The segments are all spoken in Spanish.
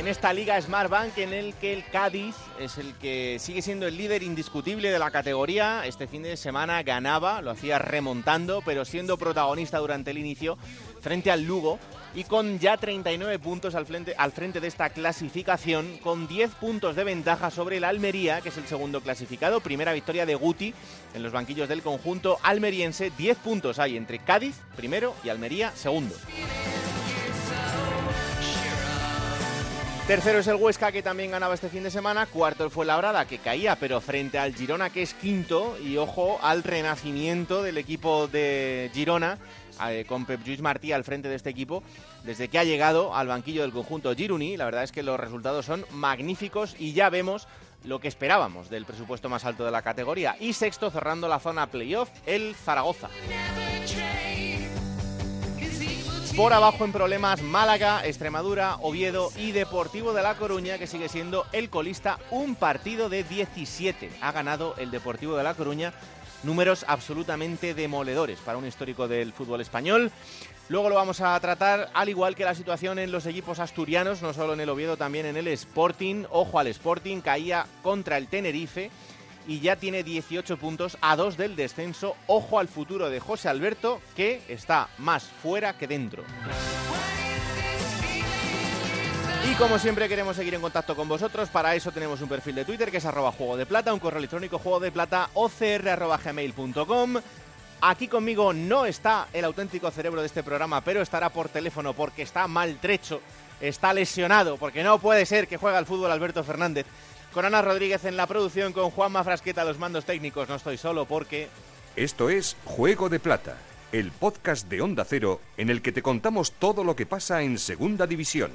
En esta liga Smartbank en el que el Cádiz es el que sigue siendo el líder indiscutible de la categoría. Este fin de semana ganaba, lo hacía remontando, pero siendo protagonista durante el inicio frente al Lugo y con ya 39 puntos al frente, al frente de esta clasificación, con 10 puntos de ventaja sobre el Almería, que es el segundo clasificado. Primera victoria de Guti en los banquillos del conjunto almeriense. 10 puntos hay entre Cádiz, primero, y Almería, segundo. Tercero es el Huesca, que también ganaba este fin de semana. Cuarto fue Labrada, que caía, pero frente al Girona, que es quinto. Y ojo al renacimiento del equipo de Girona, eh, con Pep Lluís Martí al frente de este equipo, desde que ha llegado al banquillo del conjunto Giruni. La verdad es que los resultados son magníficos y ya vemos lo que esperábamos del presupuesto más alto de la categoría. Y sexto, cerrando la zona playoff, el Zaragoza. Por abajo en problemas Málaga, Extremadura, Oviedo y Deportivo de La Coruña, que sigue siendo el colista, un partido de 17. Ha ganado el Deportivo de La Coruña, números absolutamente demoledores para un histórico del fútbol español. Luego lo vamos a tratar, al igual que la situación en los equipos asturianos, no solo en el Oviedo, también en el Sporting. Ojo al Sporting, caía contra el Tenerife y ya tiene 18 puntos a 2 del descenso. Ojo al futuro de José Alberto, que está más fuera que dentro. Y como siempre queremos seguir en contacto con vosotros, para eso tenemos un perfil de Twitter que es arroba juego de plata, un correo electrónico juego de plata ocr.gmail.com. Aquí conmigo no está el auténtico cerebro de este programa, pero estará por teléfono porque está maltrecho, está lesionado, porque no puede ser que juegue al fútbol Alberto Fernández con Ana Rodríguez en la producción, con Juanma Frasqueta los mandos técnicos. No estoy solo porque... Esto es Juego de Plata, el podcast de Onda Cero en el que te contamos todo lo que pasa en Segunda División.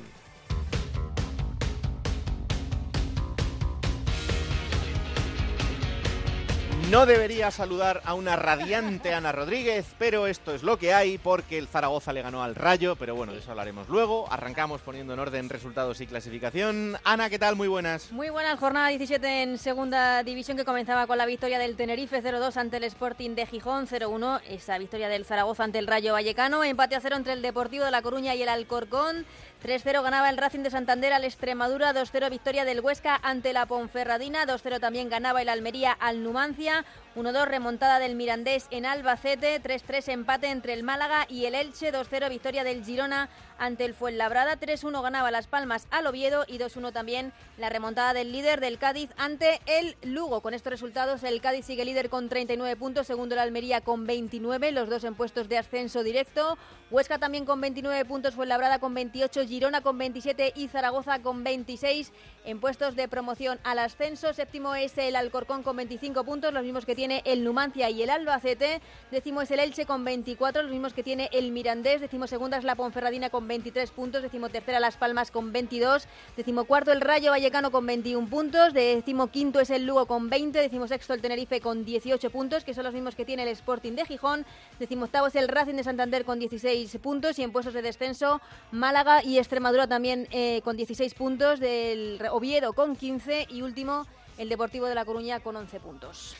No debería saludar a una radiante Ana Rodríguez, pero esto es lo que hay porque el Zaragoza le ganó al Rayo, pero bueno, de eso hablaremos luego. Arrancamos poniendo en orden resultados y clasificación. Ana, ¿qué tal? Muy buenas. Muy buenas, jornada 17 en segunda división que comenzaba con la victoria del Tenerife 0-2 ante el Sporting de Gijón 0-1, esa victoria del Zaragoza ante el Rayo Vallecano, empate a cero entre el Deportivo de La Coruña y el Alcorcón. 3-0 ganaba el Racing de Santander al Extremadura, 2-0 victoria del Huesca ante la Ponferradina, 2-0 también ganaba el Almería al Numancia, 1-2 remontada del Mirandés en Albacete, 3-3 empate entre el Málaga y el Elche, 2-0 victoria del Girona ante el Fuenlabrada, 3-1 ganaba Las Palmas al Oviedo y 2-1 también la remontada del líder del Cádiz ante el Lugo. Con estos resultados el Cádiz sigue líder con 39 puntos, segundo el Almería con 29, los dos en puestos de ascenso directo. Huesca también con 29 puntos, Fuenlabrada con 28, Girona con 27 y Zaragoza con 26 en puestos de promoción al ascenso. Séptimo es el Alcorcón con 25 puntos, los mismos que tiene el Numancia y el Albacete. Décimo es el Elche con 24, los mismos que tiene el Mirandés. Décimo segunda es la Ponferradina con 23 puntos. Décimo tercera Las Palmas con 22. Décimo cuarto el Rayo Vallecano con 21 puntos. Décimo quinto es el Lugo con 20. Décimo sexto el Tenerife con 18 puntos, que son los mismos que tiene el Sporting de Gijón. Décimo octavo es el Racing de Santander con 16 puntos. Y en puestos de descenso Málaga y Extremadura también eh, con 16 puntos. Del Oviedo con 15. Y último el Deportivo de La Coruña con 11 puntos.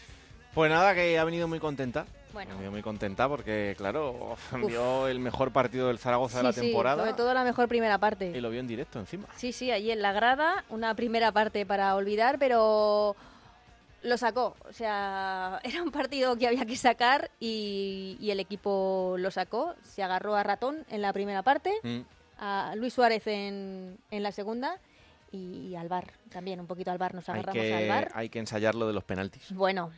Pues nada, que ha venido muy contenta. Bueno. Ha venido muy contenta porque, claro, vio el mejor partido del Zaragoza de la Sí, temporada. sobre todo la mejor primera parte. Y lo vio en directo encima. Sí, sí, allí en la grada, una primera parte para olvidar, pero lo sacó. O sea, era un partido que había que sacar y, y el equipo lo sacó. Se agarró a Ratón en la primera parte, Mm. a Luis Suárez en, en la segunda y al bar también, un poquito al bar, nos Hay agarramos al que, bar. hay que ensayar lo de los penaltis. Bueno,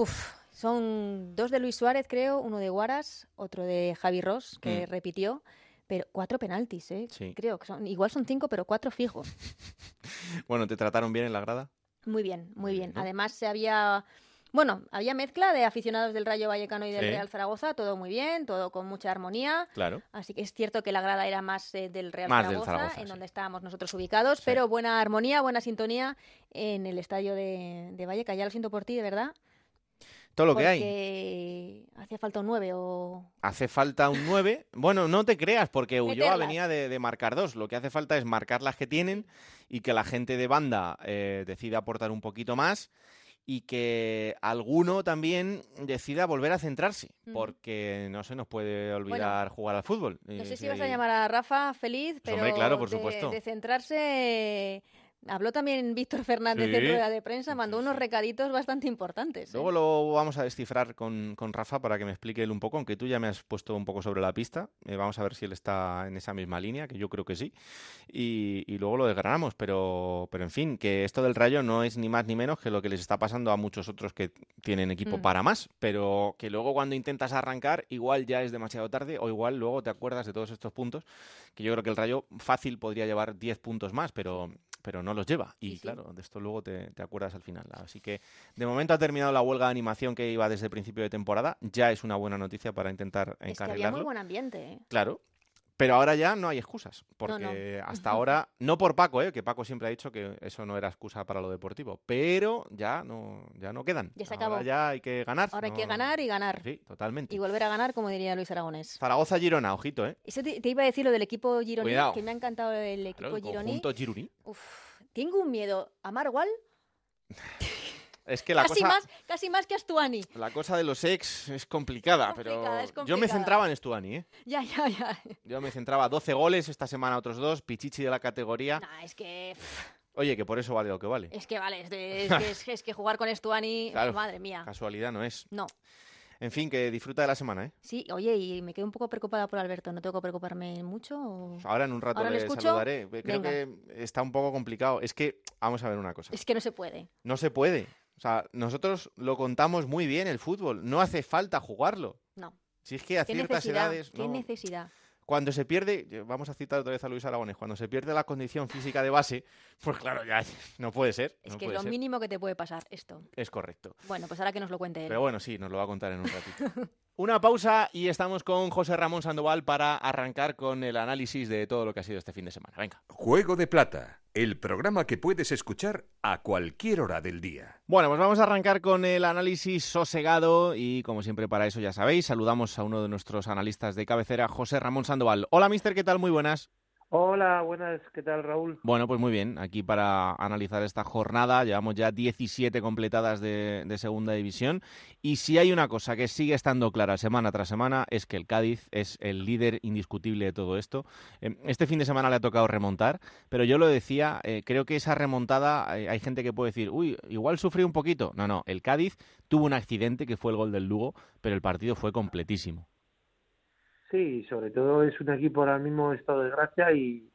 puf, son dos de Luis Suárez, creo, uno de Guaras, otro de Javi Ross, que Mm. repitió. Pero cuatro penaltis, ¿eh? Sí. Creo que son, igual son cinco, pero cuatro fijos. Bueno, ¿te trataron bien en la grada? Muy bien, muy bien. ¿no? Además, se había Bueno, había mezcla de aficionados del Rayo Vallecano y del Sí. Real Zaragoza, todo muy bien, todo con mucha armonía. Claro. Así que es cierto que la grada era más eh, del Real Más del Zaragoza, en sí. donde estábamos nosotros ubicados, Sí. pero buena armonía, buena sintonía en el estadio de, de Vallecas. Ya lo siento por ti, de verdad. Todo lo que hay. hacía falta un 9 o... Hace falta un 9. Bueno, no te creas, porque Ulloa venía de, de marcar dos. Lo que hace falta es marcar las que tienen y que la gente de banda eh, decida aportar un poquito más y que alguno también decida volver a centrarse, porque no se nos puede olvidar jugar al fútbol. No sé si vas a llamar a Rafa feliz, pero hombre, claro, por de- supuesto. de centrarse... Habló también Víctor Fernández Sí. en rueda de prensa, mandó unos recaditos bastante importantes. ¿eh? Luego lo vamos a descifrar con, con Rafa para que me explique él un poco, aunque tú ya me has puesto un poco sobre la pista. Eh, vamos a ver si él está en esa misma línea, que yo creo que sí. Y, y luego lo desgranamos, pero, pero en fin, que esto del rayo no es ni más ni menos que lo que les está pasando a muchos otros que tienen equipo Mm. para más, pero que luego cuando intentas arrancar, igual ya es demasiado tarde o igual luego te acuerdas de todos estos puntos, que yo creo que el rayo fácil podría llevar 10 puntos más, pero pero no los lleva. Y Sí, sí. claro, de esto luego te, te acuerdas al final. Así que de momento ha terminado la huelga de animación que iba desde el principio de temporada. Ya es una buena noticia para intentar Es que había encarrilarlo. muy buen ambiente. ¿eh? Claro. Pero ahora ya no hay excusas, No, porque hasta ahora, no por Paco, ¿eh? que Paco siempre ha dicho que eso no era excusa para lo deportivo, pero ya no, ya no quedan. Ya se Ahora acabó. ya hay que ganar. Ahora hay que ganar y ganar. Sí, totalmente. Y volver a ganar, como diría Luis Aragonés. Zaragoza-Girona, ojito, ¿eh? Eso te, te iba a decir lo del equipo gironí, Cuidado. que me ha encantado el equipo Claro, el Gironí. Uf, tengo un miedo a Marwal, Es que la casi, cosa... más, casi más que a Stuani. La cosa de los ex es complicada, Es complicada, pero es yo me centraba en Stuani, ¿eh? Ya, ya, ya. Yo me centraba 12 goles, esta semana otros dos, Pichichi de la categoría. Nah, es que, Oye, que por eso vale lo que vale. es que vale, es, de- es que, es, que- es que jugar con Stuani, Claro. madre mía. Casualidad no es. No, En fin, que disfruta de la semana, ¿eh? sí, oye, y me quedo un poco preocupada por Alberto, ¿no tengo que preocuparme mucho? o- Ahora en un rato le le escucho. saludaré. Creo Venga. que está un poco complicado. Es que, vamos a ver una cosa. Es que no se puede. No se puede. O sea, nosotros lo contamos muy bien el fútbol. No hace falta jugarlo. No. Si es que a ¿Qué ciertas necesidad? edades. ¿Qué no. necesidad? Cuando se pierde, vamos a citar otra vez a Luis Aragones, cuando se pierde la condición física de base, pues claro, ya no puede ser. Es no que es lo ser. mínimo que te puede pasar esto. Es correcto. Bueno, pues ahora que nos lo cuente él. Pero bueno, sí, nos lo va a contar en un ratito. Una pausa y estamos con José Ramón Sandoval para arrancar con el análisis de todo lo que ha sido este fin de semana. Venga. Juego de Plata, el programa que puedes escuchar a cualquier hora del día. Bueno, pues vamos a arrancar con el análisis sosegado y como siempre para eso ya sabéis, saludamos a uno de nuestros analistas de cabecera, José Ramón Sandoval. Hola, mister, ¿qué tal? Muy buenas. Hola, buenas, ¿qué tal Raúl? Bueno, pues muy bien, aquí para analizar esta jornada, llevamos ya 17 completadas de, segunda división y si hay una cosa que sigue estando clara semana tras semana es que el Cádiz es el líder indiscutible de todo esto. Eh, Este fin de semana le ha tocado remontar, pero yo lo decía, eh, creo que esa remontada, eh, hay gente que puede decir, uy, igual sufrió un poquito. No, no, el Cádiz tuvo un accidente que fue el gol del Lugo, pero el partido fue completísimo. Sí, sobre todo es un equipo ahora mismo en estado de gracia y,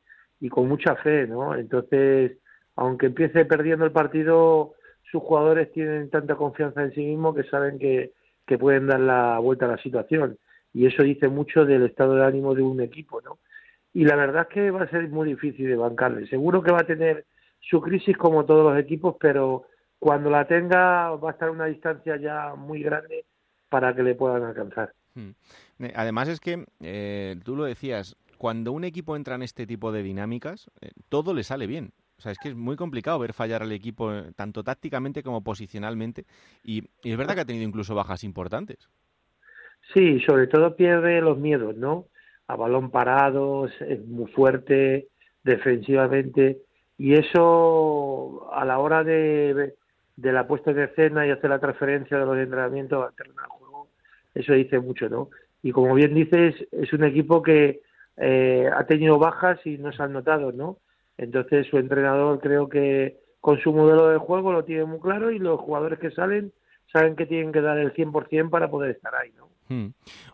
con mucha fe, ¿no? Entonces, aunque empiece perdiendo el partido, sus jugadores tienen tanta confianza en sí mismos que saben que, que pueden dar la vuelta a la situación. Y eso dice mucho del estado de ánimo de un equipo, ¿no? Y la verdad es que va a ser muy difícil de bancarle. Seguro que va a tener su crisis como todos los equipos, pero cuando la tenga va a estar a una distancia ya muy grande para que le puedan alcanzar. Hmm. Eh, Además es que, eh, tú lo decías, cuando un equipo entra en este tipo de dinámicas, eh, todo le sale bien. O sea, es que es muy complicado ver fallar al equipo tanto tácticamente como posicionalmente. Y, es verdad que ha tenido incluso bajas importantes. Sí, sobre todo pierde los miedos, ¿no? A balón parado, es- es muy fuerte defensivamente y eso a la hora de, de la puesta en escena y hacer la transferencia de los entrenamientos al terreno de juego, eso dice mucho, ¿no? Y como bien dices, es un equipo que eh, ha tenido bajas y no se han notado, ¿no? Entonces su entrenador creo que con su modelo de juego lo tiene muy claro y los jugadores que salen saben que tienen que dar el 100% para poder estar ahí, ¿no? Hmm.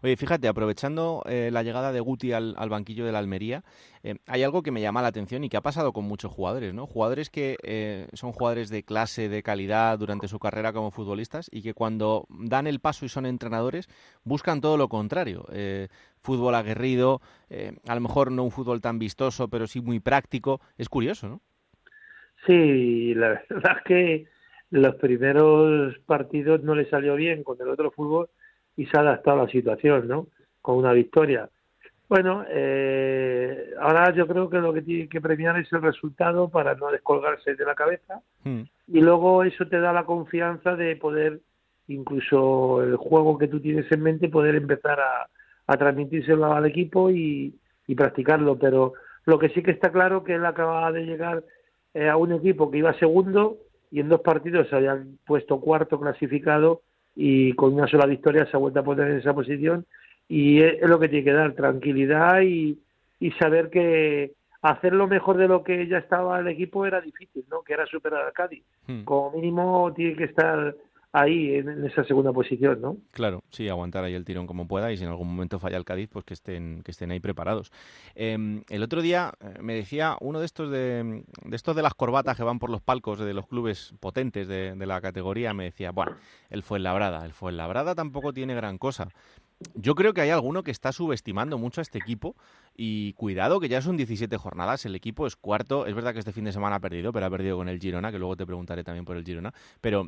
Oye, fíjate, aprovechando eh, la llegada de Guti al, banquillo de la Almería, eh, hay algo que me llama la atención y que ha pasado con muchos jugadores, ¿no? Jugadores que eh, son jugadores de clase, de calidad durante su carrera como futbolistas y que cuando dan el paso y son entrenadores buscan todo lo contrario. Fútbol aguerrido, a lo mejor no un fútbol tan vistoso, pero sí muy práctico. Es curioso, ¿no? Sí, la verdad es que los primeros partidos no le salió bien con el otro fútbol y se ha adaptado a la situación, ¿no? Con una victoria. Bueno, eh, ahora yo creo que lo que tiene que premiar es el resultado para no descolgarse de la cabeza hmm. y luego eso te da la confianza de poder, incluso el juego que tú tienes en mente, poder empezar a, a transmitírselo al equipo y, y practicarlo. Pero lo que sí que está claro que él acaba de llegar eh, a un equipo que iba segundo y en dos partidos se habían puesto cuarto clasificado y con una sola victoria se ha vuelto a poner en esa posición y es, lo que tiene que dar tranquilidad y, y saber que hacerlo mejor de lo que ya estaba el equipo era difícil, ¿no? Que era superar al Cádiz. Hmm. Como mínimo tiene que estar ahí en, esa segunda posición, ¿no? Claro, sí, aguantar ahí el tirón como pueda y si en algún momento falla el Cádiz, pues que estén, que estén ahí preparados. Em, el otro día eh, me decía uno de estos de, estos de las corbatas que van por los palcos de los clubes potentes de, de la categoría, me decía, bueno, el Fuenlabrada, el Fuenlabrada tampoco tiene gran cosa. Yo creo que hay alguno que está subestimando mucho a este equipo y cuidado que ya son 17 jornadas, el equipo es cuarto, es verdad que este fin de semana ha perdido, pero ha perdido con el Girona, que luego te preguntaré también por el Girona, pero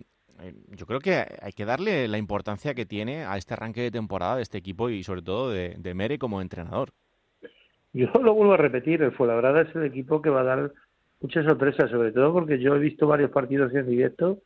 yo creo que hay que darle la importancia que tiene a este arranque de temporada de este equipo y sobre todo de, Mere como entrenador. Yo lo vuelvo a repetir, el Fuenlabrada es el equipo que va a dar muchas sorpresas, sobre todo porque yo he visto varios partidos en directo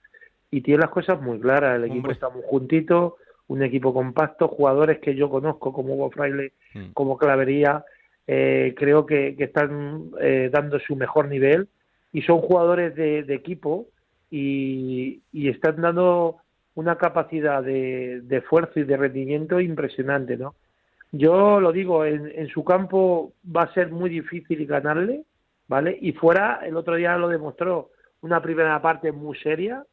y tiene las cosas muy claras, el equipo está muy juntito, un equipo compacto, jugadores que yo conozco como Hugo Fraile, mm. como Clavería, eh, creo que, están eh, dando su mejor nivel y son jugadores de, equipo y, están dando una capacidad de, esfuerzo y de rendimiento impresionante, ¿no? Yo lo digo, en, su campo va a ser muy difícil ganarle, ¿vale? Y fuera, el otro día lo demostró, una primera parte muy seria,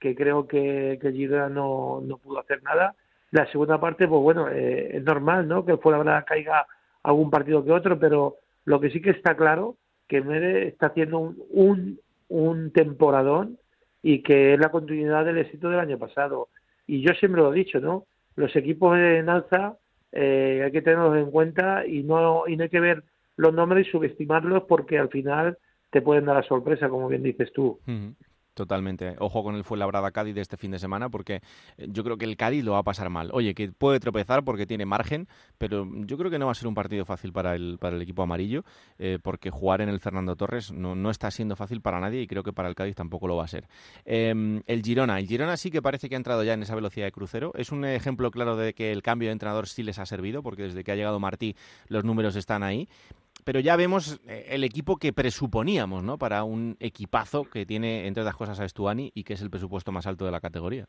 que creo que, que Girona no, no pudo hacer nada, la segunda parte, pues bueno, eh, es normal, ¿no? Que fuera verdad caiga algún partido que otro, pero lo que sí que está claro que Mere está haciendo un, un, temporadón y que es la continuidad del éxito del año pasado. Y yo siempre lo he dicho, ¿no? Los equipos en alza eh, hay que tenerlos en cuenta y no, y no hay que ver los nombres y subestimarlos porque al final te pueden dar la sorpresa, como bien dices tú. Totalmente. Ojo con el Fuenlabrada Cádiz de este fin de semana porque eh, yo creo que el Cádiz lo va a pasar mal. Oye, que puede tropezar porque tiene margen, pero yo creo que no va a ser un partido fácil para el, para el equipo amarillo eh, porque jugar en el Fernando Torres no, no, está siendo fácil para nadie y creo que para el Cádiz tampoco lo va a ser. Em, el Girona. El Girona sí que parece que ha entrado ya en esa velocidad de crucero. Es un ejemplo claro de que el cambio de entrenador sí les ha servido porque desde que ha llegado Martí los números están ahí pero ya vemos eh, el equipo que presuponíamos, ¿no? Para un equipazo que tiene, entre otras cosas, a Estuani y que es el presupuesto más alto de la categoría.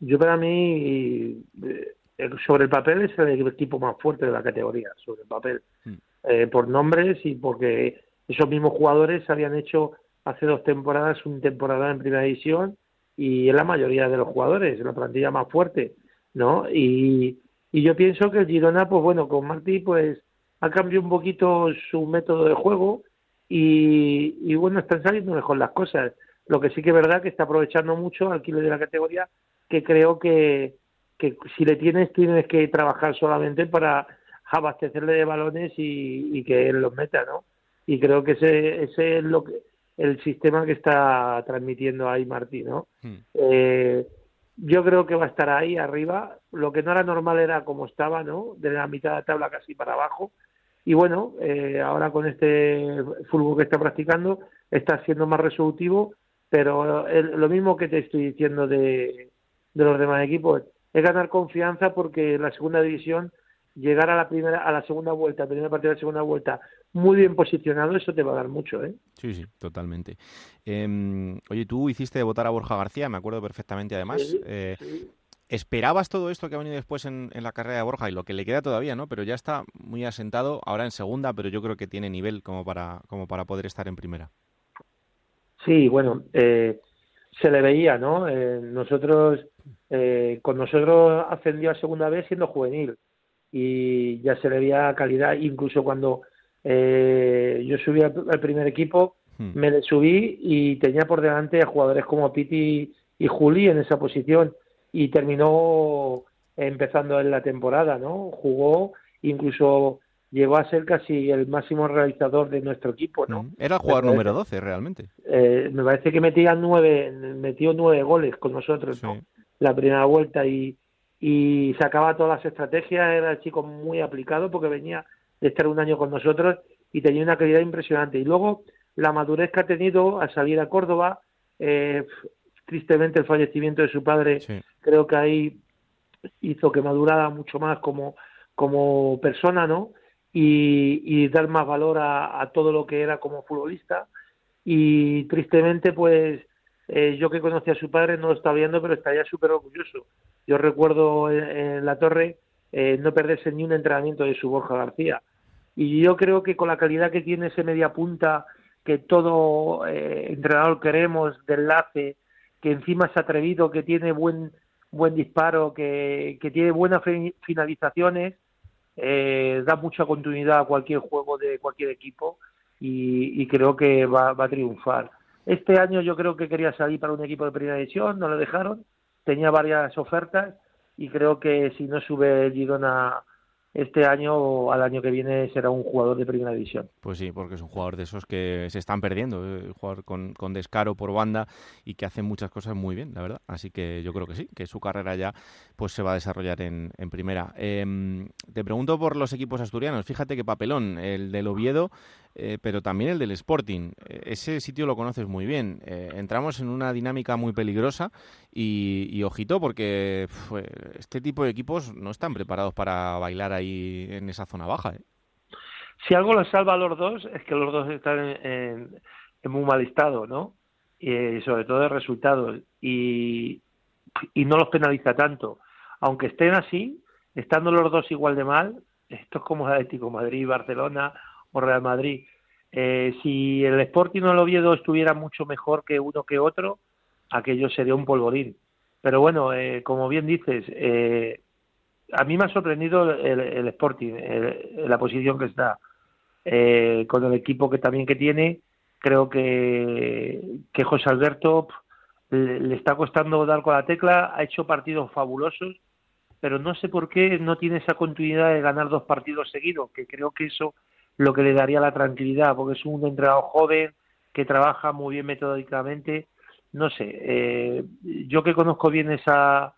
Yo para mí, eh, sobre el papel es el equipo más fuerte de la categoría, sobre el papel, hmm. eh, por nombres y porque esos mismos jugadores habían hecho hace dos temporadas una temporada en primera división y es la mayoría de los jugadores, la plantilla más fuerte, ¿no? Y, y yo pienso que el Girona, pues bueno, con Martí, pues ha cambiado un poquito su método de juego y, bueno, están saliendo mejor las cosas. Lo que sí que es verdad que está aprovechando mucho al kilo de la categoría, que creo que, que si le tienes, tienes que trabajar solamente para abastecerle de balones y, que él los meta, ¿no? Y creo que ese, ese es lo que el sistema que está transmitiendo ahí Martín, ¿no? Hmm. Eh, yo creo que va a estar ahí arriba. Lo que no era normal era como estaba, ¿no? De la mitad de la tabla casi para abajo. Y bueno, eh, ahora con este fútbol que está practicando, está siendo más resolutivo, pero lo mismo que te estoy diciendo de, los demás equipos, es ganar confianza porque la segunda división, llegar a la primera, a la segunda vuelta, primera partida de la segunda vuelta, muy bien posicionado, eso te va a dar mucho, ¿eh? Sí, sí, totalmente. Em, oye, tú hiciste votar a Borja García, me acuerdo perfectamente además. Eh, ¿Esperabas todo esto que ha venido después en, la carrera de Borja y lo que le queda todavía, ¿no? Pero ya está muy asentado, ahora en segunda, pero yo creo que tiene nivel como para, como para poder estar en primera. Sí, bueno, eh, se le veía, ¿no? Eh, nosotros, eh, con nosotros ascendió a segunda vez siendo juvenil y ya se le veía calidad, incluso cuando yo subí al, primer equipo, hmm. me le subí y tenía por delante a jugadores como Piti y Juli en esa posición y terminó empezando en la temporada, ¿no? Jugó, incluso llegó a ser casi el máximo realizador de nuestro equipo, ¿no? Era el jugador número 12, realmente. Eh, me parece que metía nueve, metió nueve goles con nosotros, La primera vuelta y, y sacaba todas las estrategias, era el chico muy aplicado porque venía de estar un año con nosotros y tenía una calidad impresionante. Y luego la madurez que ha tenido al salir a Córdoba, eh, tristemente el fallecimiento de su padre, creo que ahí hizo que madurara mucho más como, como persona, ¿no? Y, dar más valor a, todo lo que era como futbolista. Y tristemente, pues eh, yo que conocí a su padre no lo estaba viendo, pero estaría súper orgulloso yo recuerdo en, la torre eh, no perderse ni un entrenamiento de su Borja García. Y yo creo que con la calidad que tiene ese media punta, que todo eh, entrenador queremos, de enlace, que encima es atrevido, que tiene buen buen disparo, que, que tiene buenas finalizaciones, eh, da mucha continuidad a cualquier juego de cualquier equipo y, creo que va, va, a triunfar. Este año yo creo que quería salir para un equipo de primera división, no lo dejaron, tenía varias ofertas y creo que si no sube Girona este año o al año que viene será un jugador de primera división. Pues sí, porque es un jugador de esos que se están perdiendo, un eh, jugador con, con, descaro por banda y que hace muchas cosas muy bien, la verdad. Así que yo creo que sí, que su carrera ya pues se va a desarrollar en, en primera. Em, te pregunto por los equipos asturianos. Fíjate que papelón, el del Oviedo eh, pero también el del Sporting. Eh, ese sitio lo conoces muy bien. Eh, entramos en una dinámica muy peligrosa y, ojito porque este tipo de equipos no están preparados para bailar ahí en esa zona baja. Si algo les salva a los dos es que los dos están en, muy mal estado, ¿no? Y sobre todo de resultados y, y no los penaliza tanto. Aunque estén así, estando los dos igual de mal, esto es como Atlético Madrid, Barcelona o Real Madrid. Eh, si el Sporting o el Oviedo estuviera mucho mejor que uno que otro, aquello sería un polvorín. Pero bueno, eh, como bien dices, eh, a mí me ha sorprendido el, Sporting, la posición que está, con el equipo que también que tiene. Creo que, que José Alberto le está costando dar con la tecla, ha hecho partidos fabulosos, pero no sé por qué no tiene esa continuidad de ganar dos partidos seguidos, que creo que eso lo que le daría la tranquilidad, porque es un entrenador joven que trabaja muy bien metódicamente. No sé, eh, yo que conozco bien esa,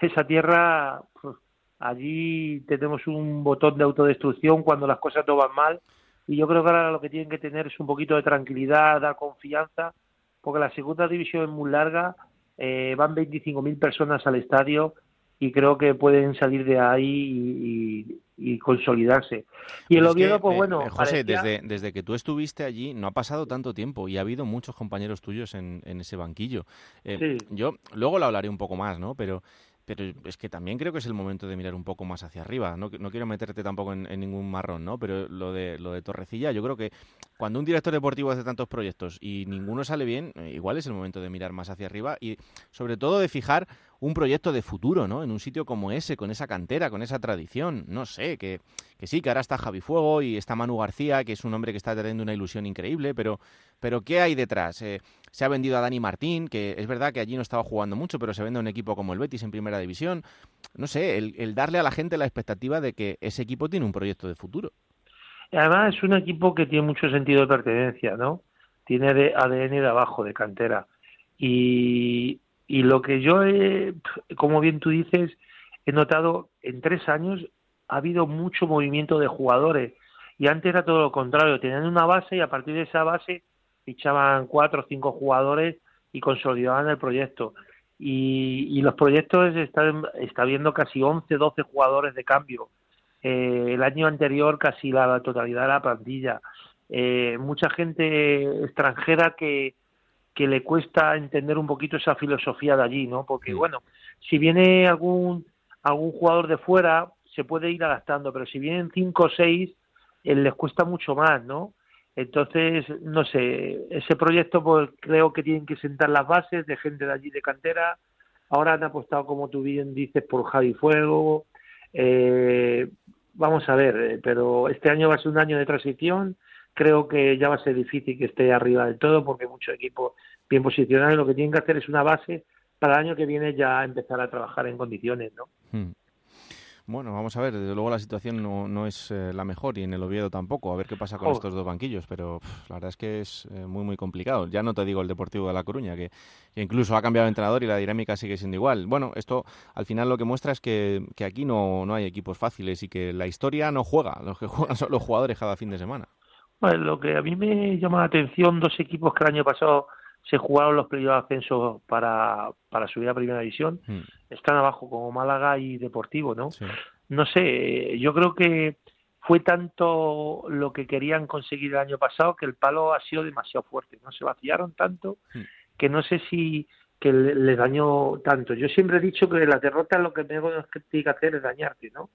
esa tierra, pues, allí tenemos un botón de autodestrucción cuando las cosas no van mal. Y yo creo que ahora lo que tienen que tener es un poquito de tranquilidad, dar confianza, porque la segunda división es muy larga, eh, van 25.000 personas al estadio y creo que pueden salir de ahí y, consolidarse. Y el Oviedo, pues bueno. Eh, José, desde, desde que tú estuviste allí no ha pasado tanto tiempo y ha habido muchos compañeros tuyos en, en ese banquillo. Eh, yo luego lo hablaré un poco más, ¿no? Pero pero es que también creo que es el momento de mirar un poco más hacia arriba. No, no quiero meterte tampoco en, ningún marrón, ¿no? Pero lo de, lo de Torrecilla, yo creo que cuando un director deportivo hace tantos proyectos y ninguno sale bien, eh, igual es el momento de mirar más hacia arriba y sobre todo de fijar un proyecto de futuro, ¿no? En un sitio como ese, con esa cantera, con esa tradición. No sé, que, que sí, que ahora está Javi Fuego y está Manu García, que es un hombre que está teniendo una ilusión increíble, pero, pero ¿qué hay detrás? Eh, se ha vendido a Dani Martín, que es verdad que allí no estaba jugando mucho, pero se vende a un equipo como el Betis en primera división. No sé, el, darle a la gente la expectativa de que ese equipo tiene un proyecto de futuro. Además es un equipo que tiene mucho sentido de pertenencia, ¿no? Tiene ADN de abajo, de cantera. Y, y lo que yo, he, como bien tú dices, he notado en tres años ha habido mucho movimiento de jugadores. Y antes era todo lo contrario, tenían una base y a partir de esa base fichaban cuatro o cinco jugadores y consolidaban el proyecto. Y, los proyectos están está viendo casi 11, 12 jugadores de cambio. Eh, el año anterior casi la, totalidad de la plantilla. Eh, mucha gente extranjera que, que le cuesta entender un poquito esa filosofía de allí, ¿no? Porque, bueno, si viene algún, algún jugador de fuera, se puede ir adaptando, pero si vienen cinco o seis, eh, les cuesta mucho más, ¿no? Entonces, no sé, ese proyecto pues creo que tienen que sentar las bases de gente de allí de cantera. Ahora han apostado, como tú bien dices, por Javi Fuego. Eh, vamos a ver, eh, pero este año va a ser un año de transición. Creo que ya va a ser difícil que esté arriba del todo porque muchos equipos bien posicionados lo que tienen que hacer es una base para el año que viene ya empezar a trabajar en condiciones, ¿no? Hmm. Bueno, vamos a ver, desde luego la situación no, no es eh, la mejor y en el Oviedo tampoco, a ver qué pasa con estos dos banquillos, pero la verdad es que es eh, muy, muy complicado. Ya no te digo el Deportivo de La Coruña, que, incluso ha cambiado de entrenador y la dinámica sigue siendo igual. Bueno, esto al final lo que muestra es que, que aquí no, no hay equipos fáciles y que la historia no juega, los que juegan son los jugadores cada fin de semana. Bueno, lo que a mí me llama la atención, dos equipos que el año pasado se jugaron los playoffs de ascenso para, para subir a primera división, hmm. están abajo como Málaga y Deportivo, ¿no? No sé, yo creo que fue tanto lo que querían conseguir el año pasado que el palo ha sido demasiado fuerte, no se vaciaron tanto hmm. que no sé si que les dañó tanto. Yo siempre he dicho que la derrota lo que tengo que hacer es dañarte, ¿no?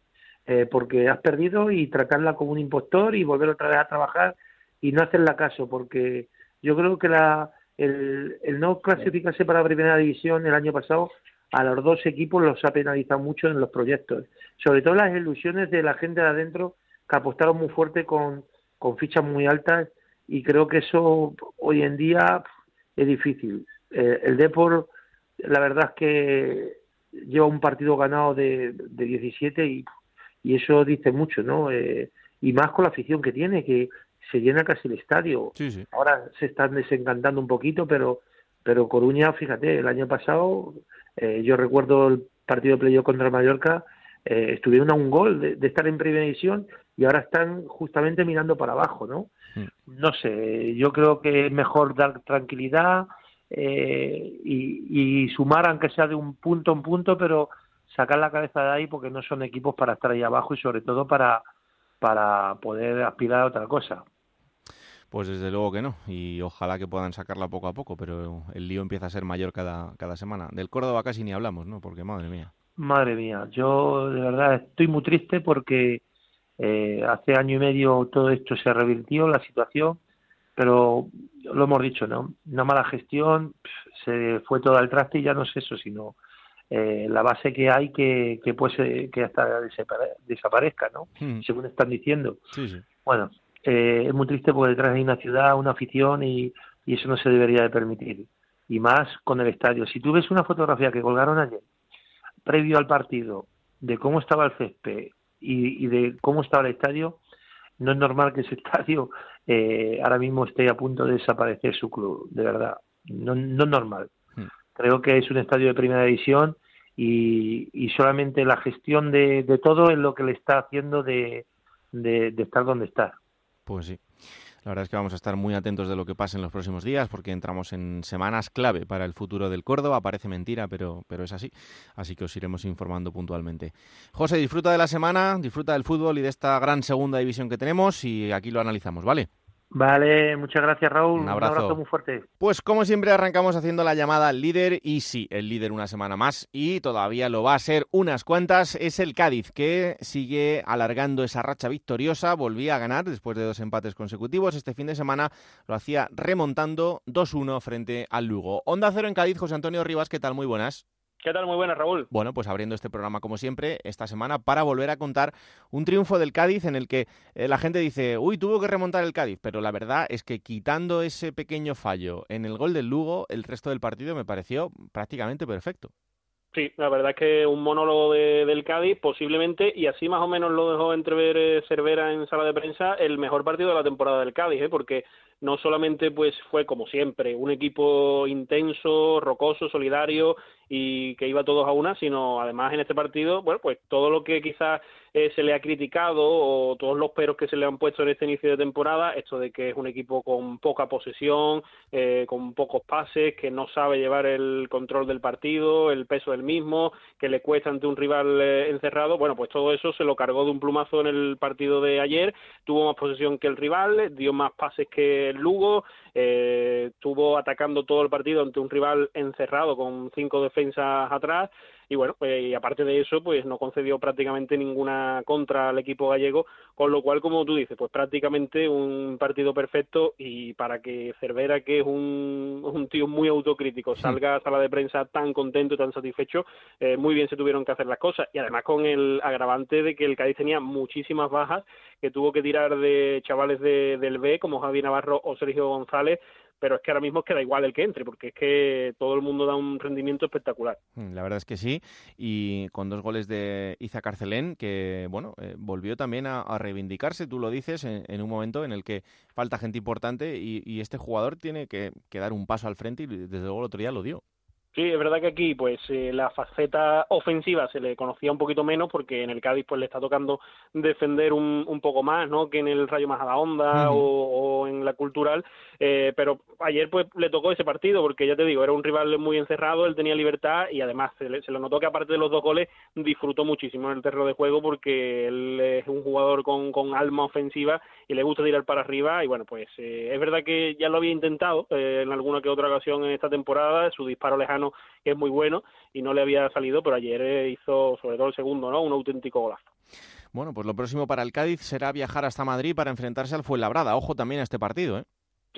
Eh, porque has perdido y tratarla como un impostor y volver otra vez a trabajar y no hacerla caso, porque yo creo que la, el, no clasificarse para la primera división el año pasado a los dos equipos los ha penalizado mucho en los proyectos. Sobre todo las ilusiones de la gente de adentro que apostaron muy fuerte con, con fichas muy altas y creo que eso hoy en día es difícil. Eh, el Depor, la verdad es que lleva un partido ganado de, de 17 y, y eso dice mucho, ¿no? Eh, y más con la afición que tiene, que se llena casi el estadio. Ahora se están desencantando un poquito, pero pero Coruña, fíjate, el año pasado eh, yo recuerdo el partido de playoff contra Mallorca, eh, estuvieron a un gol de, estar en primera división y ahora están justamente mirando para abajo, ¿no? Mm. No sé, yo creo que es mejor dar tranquilidad eh, y, y sumar, aunque sea de un punto en punto, pero sacar la cabeza de ahí porque no son equipos para estar ahí abajo y sobre todo para, para poder aspirar a otra cosa. Pues desde luego que no, y ojalá que puedan sacarla poco a poco, pero el lío empieza a ser mayor cada, cada semana. Del Córdoba casi ni hablamos, ¿no? Porque madre mía. Madre mía, yo de verdad estoy muy triste porque eh, hace año y medio todo esto se revirtió, la situación, pero lo hemos dicho, ¿no? Una mala gestión, se fue todo al traste y ya no es eso, sino eh, la base que hay que, que, pues, que hasta desaparezca, ¿no? Hmm. Según están diciendo. Sí, sí. Bueno, eh, es muy triste porque detrás hay una ciudad, una afición y, eso no se debería de permitir. Y más con el estadio. Si tú ves una fotografía que colgaron ayer, previo al partido, de cómo estaba el césped y, de cómo estaba el estadio, no es normal que ese estadio eh, ahora mismo esté a punto de desaparecer su club, de verdad. No, no es normal. Creo que es un estadio de primera división y, solamente la gestión de, de, todo es lo que le está haciendo de, de estar donde está. Pues sí. La verdad es que vamos a estar muy atentos de lo que pase en los próximos días porque entramos en semanas clave para el futuro del Córdoba. Parece mentira, pero, pero es así. Así que os iremos informando puntualmente. José, disfruta de la semana, disfruta del fútbol y de esta gran segunda división que tenemos y aquí lo analizamos, ¿vale? Vale, muchas gracias Raúl. Un abrazo. muy fuerte. Pues como siempre arrancamos haciendo la llamada al líder y sí, el líder una semana más y todavía lo va a ser unas cuantas. Es el Cádiz que sigue alargando esa racha victoriosa. Volvía a ganar después de dos empates consecutivos. Este fin de semana lo hacía remontando 2-1 frente al Lugo. Onda cero en Cádiz, José Antonio Rivas, ¿qué tal? Muy buenas. ¿Qué tal? Muy buenas, Raúl. Bueno, pues abriendo este programa como siempre esta semana para volver a contar un triunfo del Cádiz en el que eh, la gente dice, uy, tuvo que remontar el Cádiz, pero la verdad es que quitando ese pequeño fallo en el gol del Lugo, el resto del partido me pareció prácticamente perfecto. Sí, la verdad es que un monólogo del Cádiz posiblemente, y así más o menos lo dejó entrever eh, Cervera en sala de prensa, el mejor partido de la temporada del Cádiz, ¿eh? porque no solamente pues fue como siempre un equipo intenso, rocoso, solidario y que iba todos a una, sino además en este partido, bueno, pues todo lo que quizás eh, se le ha criticado o todos los peros que se le han puesto en este inicio de temporada, esto de que es un equipo con poca posesión, eh, con pocos pases, que no sabe llevar el control del partido, el peso del mismo, que le cuesta ante un rival eh, encerrado, bueno, pues todo eso se lo cargó de un plumazo en el partido de ayer, tuvo más posesión que el rival, dio más pases que el Lugo, estuvo atacando todo el partido ante un rival encerrado con cinco defensas atrás y bueno, pues y aparte de eso, pues no concedió prácticamente ninguna contra al equipo gallego, con lo cual, como tú dices, pues prácticamente un partido perfecto y para que Cervera, que es un, un tío muy autocrítico, salga a sala de prensa tan contento y tan satisfecho, eh, muy bien se tuvieron que hacer las cosas. Y además con el agravante de que el Cádiz tenía muchísimas bajas, que tuvo que tirar de chavales de, del B como Javi Navarro o Sergio González pero es que ahora mismo queda igual el que entre, porque es que todo el mundo da un rendimiento espectacular. Mm, la verdad es que sí, y con dos goles de Iza Carcelén, que bueno, eh, volvió también a, reivindicarse, tú lo dices, en, un momento en el que falta gente importante y, este jugador tiene que, que, dar un paso al frente y desde luego el otro día lo dio. Sí, es verdad que aquí pues eh, la faceta ofensiva se le conocía un poquito menos porque en el Cádiz pues le está tocando defender un, un poco más, ¿no? Que en el Rayo más a la onda o, en la cultural, eh, pero ayer pues le tocó ese partido porque ya te digo, era un rival muy encerrado, él tenía libertad y además se, le, se lo notó que aparte de los dos goles disfrutó muchísimo en el terreno de juego porque él es un jugador con, con alma ofensiva y le gusta tirar para arriba y bueno pues eh, es verdad que ya lo había intentado en alguna que otra ocasión en esta temporada, su disparo lejano es muy bueno y no le había salido, pero ayer eh, hizo, sobre todo el segundo, ¿no? Un auténtico golazo. Bueno, pues lo próximo para el Cádiz será viajar hasta Madrid para enfrentarse al Fuenlabrada. Ojo también a este partido, ¿eh?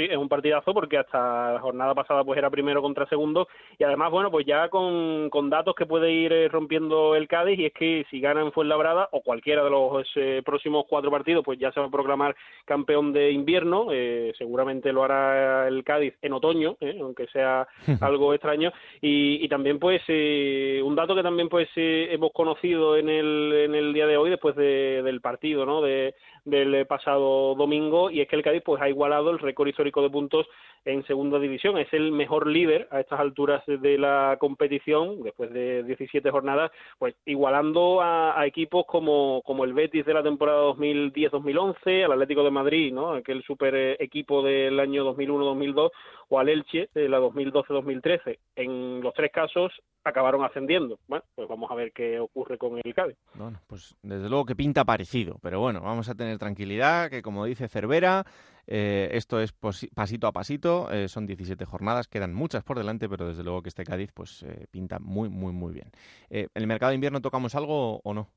Es un partidazo porque hasta la jornada pasada pues era primero contra segundo. Y además, bueno, pues ya con, con datos que puede ir eh, rompiendo el Cádiz y es que si gana en Fuenlabrada o cualquiera de los eh, próximos cuatro partidos pues ya se va a proclamar campeón de invierno, eh, seguramente lo hará el Cádiz en otoño, aunque sea algo extraño. Y, y también pues un dato que también pues hemos conocido en el, en el día de hoy después de, del partido, ¿no? De, del pasado domingo y es que el Cádiz pues ha igualado el récord histórico de puntos en segunda división. Es el mejor líder a estas alturas de la competición, después de 17 jornadas, pues igualando a, equipos como, como el Betis de la temporada 2010-2011, al Atlético de Madrid, ¿no? aquel super eh, equipo del año 2001-2002, o al Elche de la 2012-2013. En los tres casos acabaron ascendiendo. Bueno, pues vamos a ver qué ocurre con el Cádiz. Bueno, pues desde luego que pinta parecido, pero bueno, vamos a tener tranquilidad, que como dice Cervera, eh, esto es pasito a pasito, eh, son 17 jornadas, quedan muchas por delante, pero desde luego que este Cádiz pues eh, pinta muy, muy, muy bien. ¿En el mercado de invierno tocamos algo o no?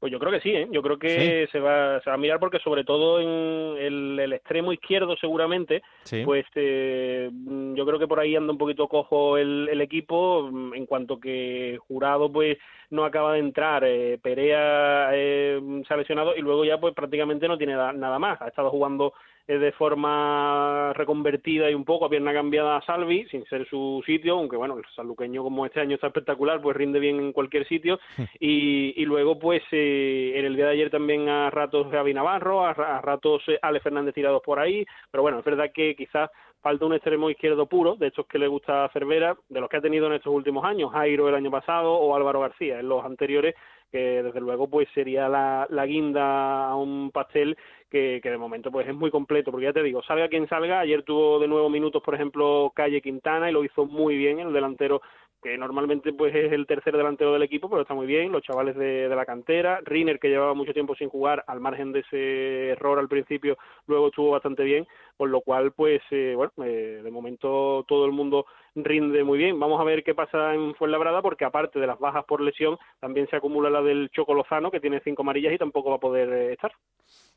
Pues yo creo que sí, ¿eh? yo creo que se, va, se va a mirar porque sobre todo en el, extremo izquierdo seguramente, pues eh, yo creo que por ahí anda un poquito cojo el, el, equipo, en cuanto que Jurado pues no acaba de entrar, eh, Perea eh, se ha lesionado y luego ya pues prácticamente no tiene nada más, ha estado jugando de forma reconvertida y un poco a pierna cambiada a Salvi, sin ser su sitio, aunque bueno, el sanluqueño como este año está espectacular, pues rinde bien en cualquier sitio. Y, y luego, pues eh, en el día de ayer también a ratos Gaby Navarro, a, ratos eh, Ale Fernández tirados por ahí, pero bueno, es verdad que quizás falta un extremo izquierdo puro, de estos que le gusta a Cervera, de los que ha tenido en estos últimos años, Jairo el año pasado o Álvaro García, en los anteriores, que desde luego pues sería la, la guinda a un pastel que, que, de momento pues es muy completo, porque ya te digo, salga quien salga, ayer tuvo de nuevo minutos, por ejemplo, Calle Quintana y lo hizo muy bien, el delantero que normalmente pues es el tercer delantero del equipo, pero está muy bien, los chavales de, de la cantera, Riner que llevaba mucho tiempo sin jugar, al margen de ese error al principio, luego estuvo bastante bien, con lo cual pues eh, bueno, eh, de momento todo el mundo rinde muy bien. Vamos a ver qué pasa en Fuenlabrada, porque aparte de las bajas por lesión, también se acumula la del Choco Lozano, que tiene cinco amarillas y tampoco va a poder eh, estar.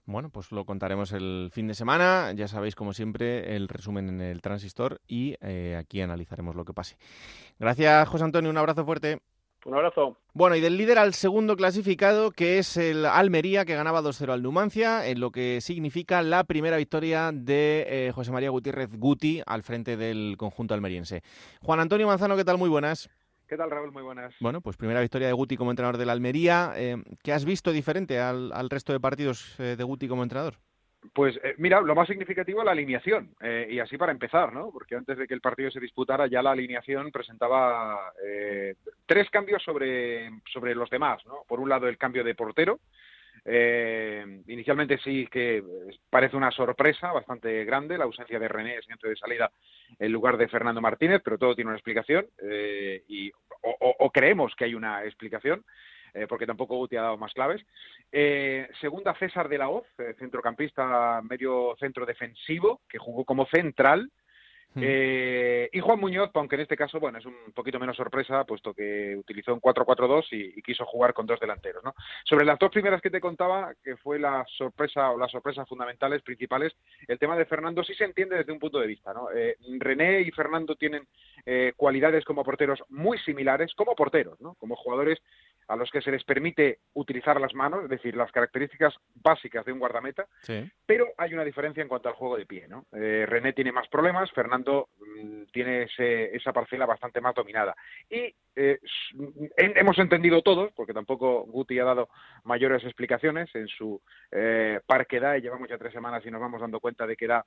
Bueno, pues lo contaremos el fin de semana. Ya sabéis, como siempre, el resumen en el transistor y eh, aquí analizaremos lo que pase. Gracias, José Antonio. Un abrazo fuerte. Un abrazo. Bueno, y del líder al segundo clasificado, que es el Almería, que ganaba 2-0 al Numancia, en lo que significa la primera victoria de eh, José María Gutiérrez Guti al frente del conjunto almeriense. Juan Antonio Manzano, ¿qué tal? Muy buenas. ¿Qué tal, Raúl? Muy buenas. Bueno, pues primera victoria de Guti como entrenador del Almería. Eh, ¿Qué has visto diferente al, resto de partidos eh, de Guti como entrenador? Pues eh, mira, lo más significativo la alineación, y así para empezar, ¿no? Porque antes de que el partido se disputara ya la alineación presentaba tres cambios sobre, sobre los demás, ¿no? Por un lado el cambio de portero, eh, inicialmente sí que parece una sorpresa bastante grande la ausencia de René centro de salida en lugar de Fernando Martínez, pero todo tiene una explicación eh, y, o, creemos que hay una explicación. Eh, porque tampoco Guti ha dado más claves. Segunda, César de la Hoz, centrocampista medio centro defensivo, que jugó como central, eh, y Juan Muñoz, aunque en este caso, bueno, es un poquito menos sorpresa, puesto que utilizó un 4-4-2 y, quiso jugar con dos delanteros, ¿no? Sobre las dos primeras que te contaba, que fue la sorpresa o las sorpresas fundamentales, principales, el tema de Fernando sí se entiende desde un punto de vista, ¿no? Eh, René y Fernando tienen eh, cualidades como porteros muy similares, como porteros, ¿no? Como jugadores a los que se les permite utilizar las manos, es decir, las características básicas de un guardameta, pero hay una diferencia en cuanto al juego de pie. ¿no? Eh, René tiene más problemas, Fernando mm, tiene esa parcela bastante más dominada. Y eh, hemos entendido todos, porque tampoco Guti ha dado mayores explicaciones en su eh, parquedad, y llevamos ya tres semanas y nos vamos dando cuenta de que da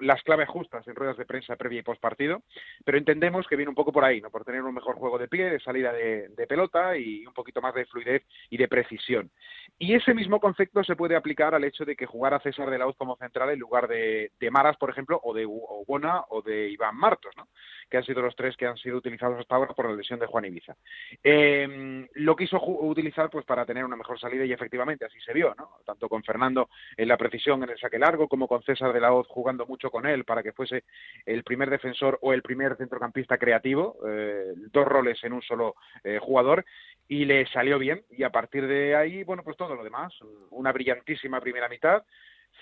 las claves justas en ruedas de prensa previa y post partido, pero entendemos que viene un poco por ahí, ¿no? por tener un mejor juego de pie, de salida de, de pelota y un poquito más de fluidez y de precisión. Y ese mismo concepto se puede aplicar al hecho de que jugara César de la Hoz como central en lugar de, Maras, por ejemplo, o de Obona o de Iván Martos, ¿no? que han sido los tres que han sido utilizados hasta ahora por la lesión de Juan Ibiza. Eh, lo quiso utilizar pues para tener una mejor salida y efectivamente así se vio, ¿no? tanto con Fernando en la precisión en el saque largo como con César de la Hoz jugando mucho con él para que fuese el primer defensor o el primer centrocampista creativo, eh, dos roles en un solo eh, jugador y le salió bien y a partir de ahí, bueno, pues todo lo demás, una brillantísima primera mitad.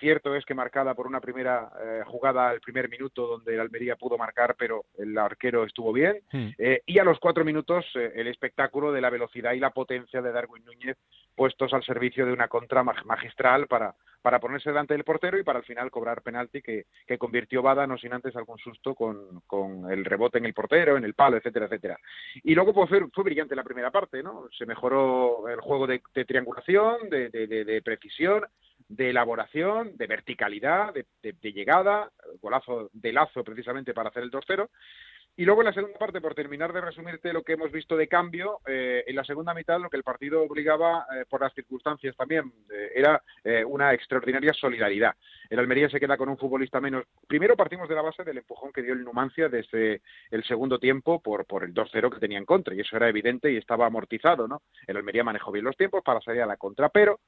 Cierto es que marcada por una primera eh, jugada al primer minuto donde el Almería pudo marcar, pero el arquero estuvo bien. Hmm. Eh, y a los cuatro minutos eh, el espectáculo de la velocidad y la potencia de Darwin Núñez puestos al servicio de una contra magistral para, para ponerse delante del portero y para al final cobrar penalti que, que convirtió Bada, no sin antes algún susto con, con, el rebote en el portero, en el palo, etcétera, etcétera. Y luego pues, fue, fue brillante la primera parte, ¿no? Se mejoró el juego de, triangulación, de, de, precisión, de elaboración, de verticalidad, de, llegada, golazo de lazo precisamente para hacer el 2-0 y luego en la segunda parte, por terminar de resumirte lo que hemos visto de cambio, eh, en la segunda mitad lo que el partido obligaba, eh, por las circunstancias también, eh, era una extraordinaria solidaridad. El Almería se queda con un futbolista menos. Primero partimos de la base del empujón que dio el Numancia desde el segundo tiempo por, por el 2-0 que tenía en contra, y eso era evidente y estaba amortizado, ¿no? El Almería manejó bien los tiempos para salir a la contra, pero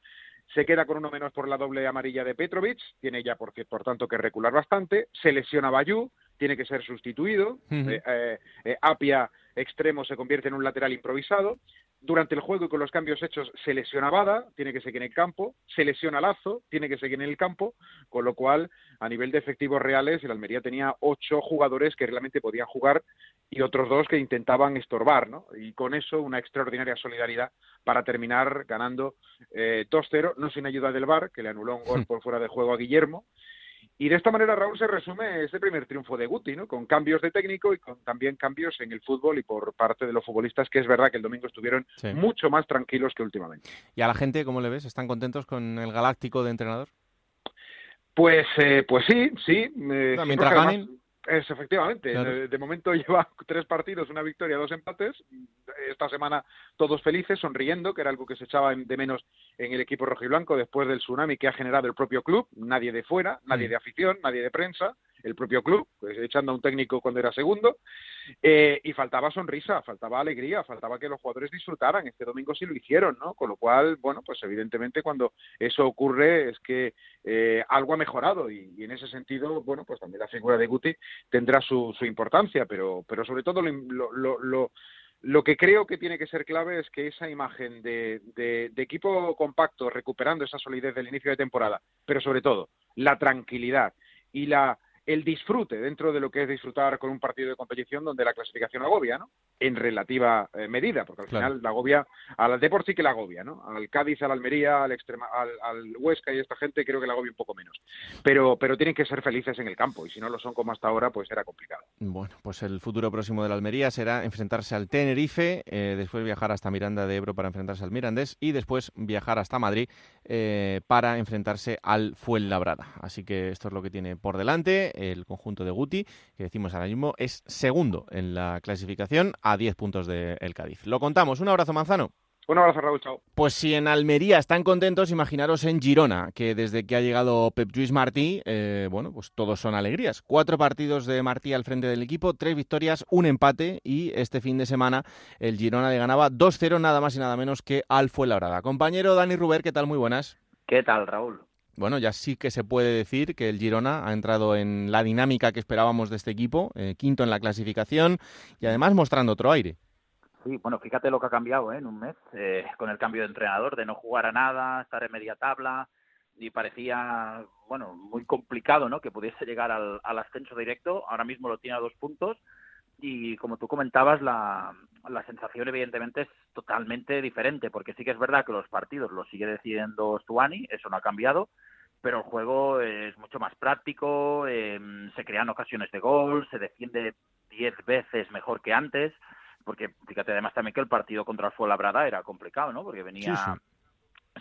se queda con uno menos por la doble amarilla de Petrovic, tiene ya por, por tanto que recular bastante, se lesiona Bayú, tiene que ser sustituido, eh, eh, eh, Apia extremo se convierte en un lateral improvisado, durante el juego y con los cambios hechos se lesiona Bada, tiene que seguir en el campo, se lesiona Lazo, tiene que seguir en el campo, con lo cual a nivel de efectivos reales el Almería tenía ocho jugadores que realmente podían jugar y otros dos que intentaban estorbar, ¿no? Y con eso una extraordinaria solidaridad para terminar ganando eh, 2-0, no sin ayuda del VAR, que le anuló un gol por fuera de juego a Guillermo, y de esta manera, Raúl, se resume ese primer triunfo de Guti, ¿no? Con cambios de técnico y con también cambios en el fútbol y por parte de los futbolistas, que es verdad que el domingo estuvieron mucho más tranquilos que últimamente. ¿Y a la gente, cómo le ves? ¿Están contentos con el galáctico de entrenador? Pues, eh, pues sí, sí. Eh, mientras ganen. Es, efectivamente. De, momento lleva tres partidos, una victoria, dos empates. Esta semana todos felices, sonriendo, que era algo que se echaba de menos en el equipo rojiblanco después del tsunami que ha generado el propio club. Nadie de fuera, nadie mm. de afición, nadie de prensa el propio club, pues, echando a un técnico cuando era segundo, eh, y faltaba sonrisa, faltaba alegría, faltaba que los jugadores disfrutaran. Este domingo sí lo hicieron, ¿no? Con lo cual, bueno, pues evidentemente cuando eso ocurre es que eh, algo ha mejorado y, en ese sentido, bueno, pues también la figura de Guti tendrá su, su importancia, pero, pero sobre todo lo, lo, lo que creo que tiene que ser clave es que esa imagen de, de, equipo compacto, recuperando esa solidez del inicio de temporada, pero sobre todo la tranquilidad y la el disfrute dentro de lo que es disfrutar con un partido de competición donde la clasificación agobia, ¿no? En relativa eh, medida, porque al final la agobia, al Deport sí que la agobia, ¿no? Al Cádiz, al Almería, al, Extrema, al, Huesca y esta gente creo que la agobia un poco menos. Pero, pero tienen que ser felices en el campo y si no lo son como hasta ahora, pues será complicado. Bueno, pues el futuro próximo de la Almería será enfrentarse al Tenerife, eh, después viajar hasta Miranda de Ebro para enfrentarse al Mirandés y después viajar hasta Madrid eh, para enfrentarse al Fuenlabrada. Así que esto es lo que tiene por delante el conjunto de Guti, que decimos ahora mismo es segundo en la clasificación a 10 puntos del Cádiz. Lo contamos. Un abrazo, Manzano. Un abrazo, Raúl, chao. Pues si en Almería están contentos, imaginaros en Girona, que desde que ha llegado Pep Lluís Martí, eh, bueno, pues todos son alegrías. Cuatro partidos de Martí al frente del equipo, tres victorias, un empate y este fin de semana el Girona le ganaba 2-0 nada más y nada menos que al Fuenlabrada. Compañero Dani Ruber, ¿qué tal? Muy buenas. ¿Qué tal, Raúl? Bueno, ya sí que se puede decir que el Girona ha entrado en la dinámica que esperábamos de este equipo, eh, quinto en la clasificación y además mostrando otro aire. Sí, bueno, fíjate lo que ha cambiado ¿eh? en un mes eh, con el cambio de entrenador, de no jugar a nada, estar en media tabla y parecía, bueno, muy complicado, ¿no? Que pudiese llegar al, ascenso directo. Ahora mismo lo tiene a dos puntos y como tú comentabas, la, la sensación evidentemente es totalmente diferente, porque sí que es verdad que los partidos los sigue decidiendo Stuani, eso no ha cambiado, pero el juego es mucho más práctico, em, se crean ocasiones de gol, se defiende diez veces mejor que antes, porque fíjate además también que el partido contra el Fuenlabrada era complicado, ¿no? Porque venía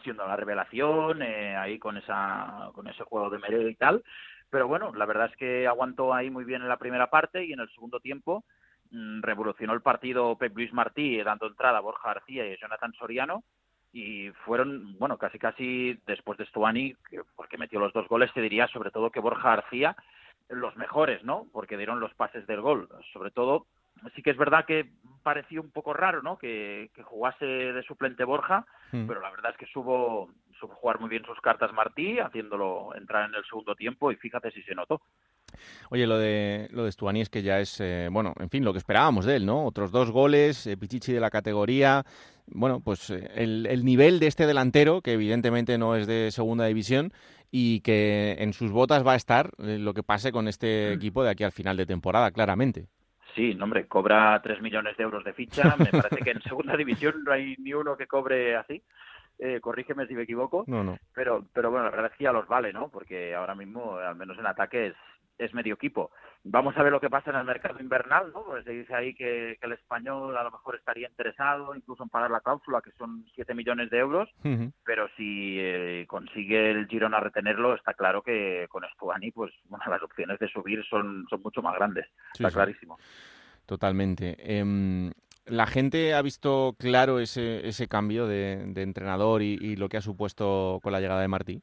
siendo la revelación, eh, ahí con esa con ese juego de medio y tal, pero bueno, la verdad es que aguantó ahí muy bien en la primera parte y en el segundo tiempo mm, revolucionó el partido Pep Luis Martí dando entrada a Borja García y Jonathan Soriano y fueron, bueno, casi casi después de Stuani, porque metió los dos goles, te diría sobre todo que Borja García los mejores, ¿no? Porque dieron los pases del gol. Sobre todo, sí que es verdad que pareció un poco raro, ¿no? Que, jugase de suplente Borja, hmm. pero la verdad es que supo, supo jugar muy bien sus cartas Martí, haciéndolo entrar en el segundo tiempo y fíjate si se notó. Oye, lo de lo de Stuani es que ya es, eh, bueno, en fin, lo que esperábamos de él, ¿no? Otros dos goles, eh, Pichichi de la categoría, bueno, pues eh, el, el, nivel de este delantero, que evidentemente no es de segunda división, y que en sus botas va a estar lo que pase con este mm. equipo de aquí al final de temporada, claramente. Sí, no, hombre, cobra 3 millones de euros de ficha. Me parece que en segunda división no hay ni uno que cobre así. Eh, corrígeme si me equivoco. No, no. Pero, pero bueno, la verdad es que ya los vale, ¿no? Porque ahora mismo, al menos en ataque, es, es medio equipo. Vamos a ver lo que pasa en el mercado invernal, ¿no? Pues se dice ahí que, el español a lo mejor estaría interesado incluso en pagar la cláusula, que son 7 millones de euros, pero si eh, consigue el Girona retenerlo, está claro que con Stuani, pues bueno, las opciones de subir son, son mucho más grandes, está clarísimo. Totalmente. Em, ¿La gente ha visto claro ese, ese cambio de, entrenador y lo que ha supuesto con la llegada de Martí?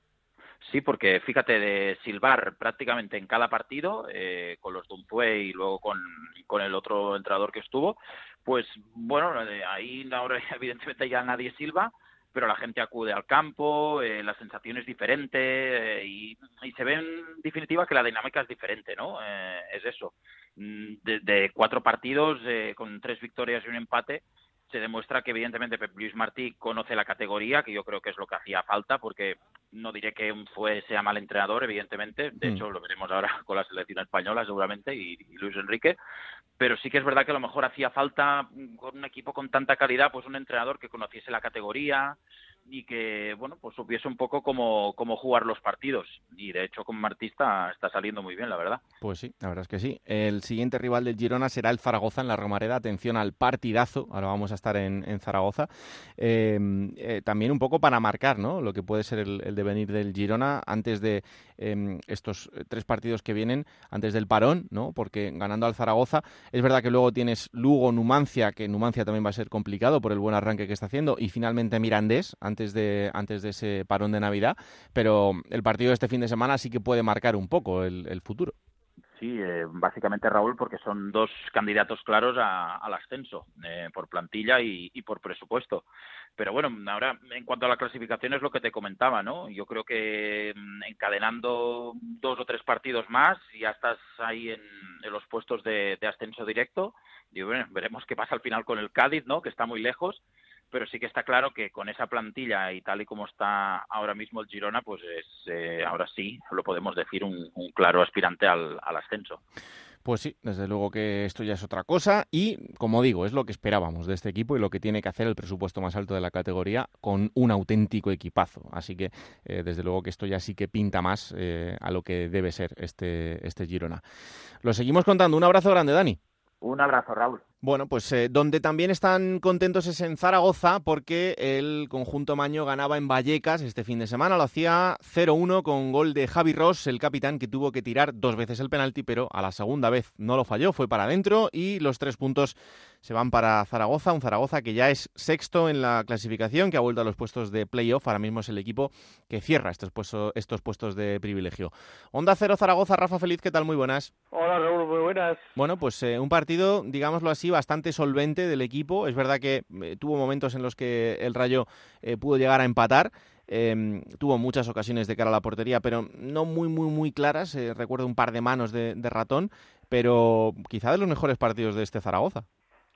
Sí, porque fíjate, de silbar prácticamente en cada partido, eh, con los Dumpue y luego con, con, el otro entrenador que estuvo, pues bueno, eh, ahí ahora evidentemente ya nadie silba, pero la gente acude al campo, eh, la sensación es diferente eh, y, se ve en definitiva que la dinámica es diferente, ¿no? es eso. Mm, de, de cuatro partidos con tres victorias y un empate, se demuestra que evidentemente Pep Luis Martí conoce la categoría, que yo creo que es lo que hacía falta, porque no diré que fue sea mal entrenador, evidentemente, de mm. hecho lo veremos ahora con la selección española seguramente y, y, Luis Enrique, pero sí que es verdad que a lo mejor hacía falta con un equipo con tanta calidad, pues un entrenador que conociese la categoría, y que, bueno, pues supiese un poco cómo, cómo jugar los partidos. Y de hecho con Martista está saliendo muy bien, la verdad. Pues sí, la verdad es que sí. El siguiente rival del Girona será el Zaragoza en la Romareda. Atención al partidazo, ahora vamos a estar en, en Zaragoza. Em, eh, también un poco para marcar, ¿no? Lo que puede ser el, devenir del Girona antes de em, estos tres partidos que vienen, antes del parón, ¿no? Porque ganando al Zaragoza, es verdad que luego tienes Lugo, Numancia, que Numancia también va a ser complicado por el buen arranque que está haciendo, y finalmente Mirandés, antes de, antes de ese parón de Navidad, pero el partido de este fin de semana sí que puede marcar un poco el, futuro. Sí, eh, básicamente Raúl, porque son dos candidatos claros al ascenso, eh, por plantilla y, por presupuesto. Pero bueno, ahora en cuanto a la clasificación es lo que te comentaba, ¿no? Yo creo que mm, encadenando dos o tres partidos más, ya estás ahí en, los puestos de, ascenso directo. Y bueno, veremos qué pasa al final con el Cádiz, ¿no? Que está muy lejos pero sí que está claro que con esa plantilla y tal y como está ahora mismo el Girona, pues es, eh, ahora sí lo podemos decir un, claro aspirante al, ascenso. Pues sí, desde luego que esto ya es otra cosa y, como digo, es lo que esperábamos de este equipo y lo que tiene que hacer el presupuesto más alto de la categoría con un auténtico equipazo. Así que, eh, desde luego que esto ya sí que pinta más eh, a lo que debe ser este, este Girona. Lo seguimos contando. Un abrazo grande, Dani. Un abrazo, Raúl. Bueno, pues eh, donde también están contentos es en Zaragoza porque el conjunto Maño ganaba en Vallecas este fin de semana. Lo hacía 0-1 con gol de Javi Ross, el capitán que tuvo que tirar dos veces el penalti, pero a la segunda vez no lo falló, fue para adentro y los tres puntos se van para Zaragoza. Un Zaragoza que ya es sexto en la clasificación, que ha vuelto a los puestos de playoff. Ahora mismo es el equipo que cierra estos puestos, estos puestos de privilegio. Onda Cero Zaragoza, Rafa Feliz, ¿qué tal? Muy buenas. Hola Raúl, muy buenas. Bueno, pues eh, un partido, digámoslo así, bastante solvente del equipo. Es verdad que eh, tuvo momentos en los que el Rayo eh, pudo llegar a empatar. Em, tuvo muchas ocasiones de cara a la portería, pero no muy, muy, muy claras. Eh, recuerdo un par de manos de, ratón, pero quizá de los mejores partidos de este Zaragoza.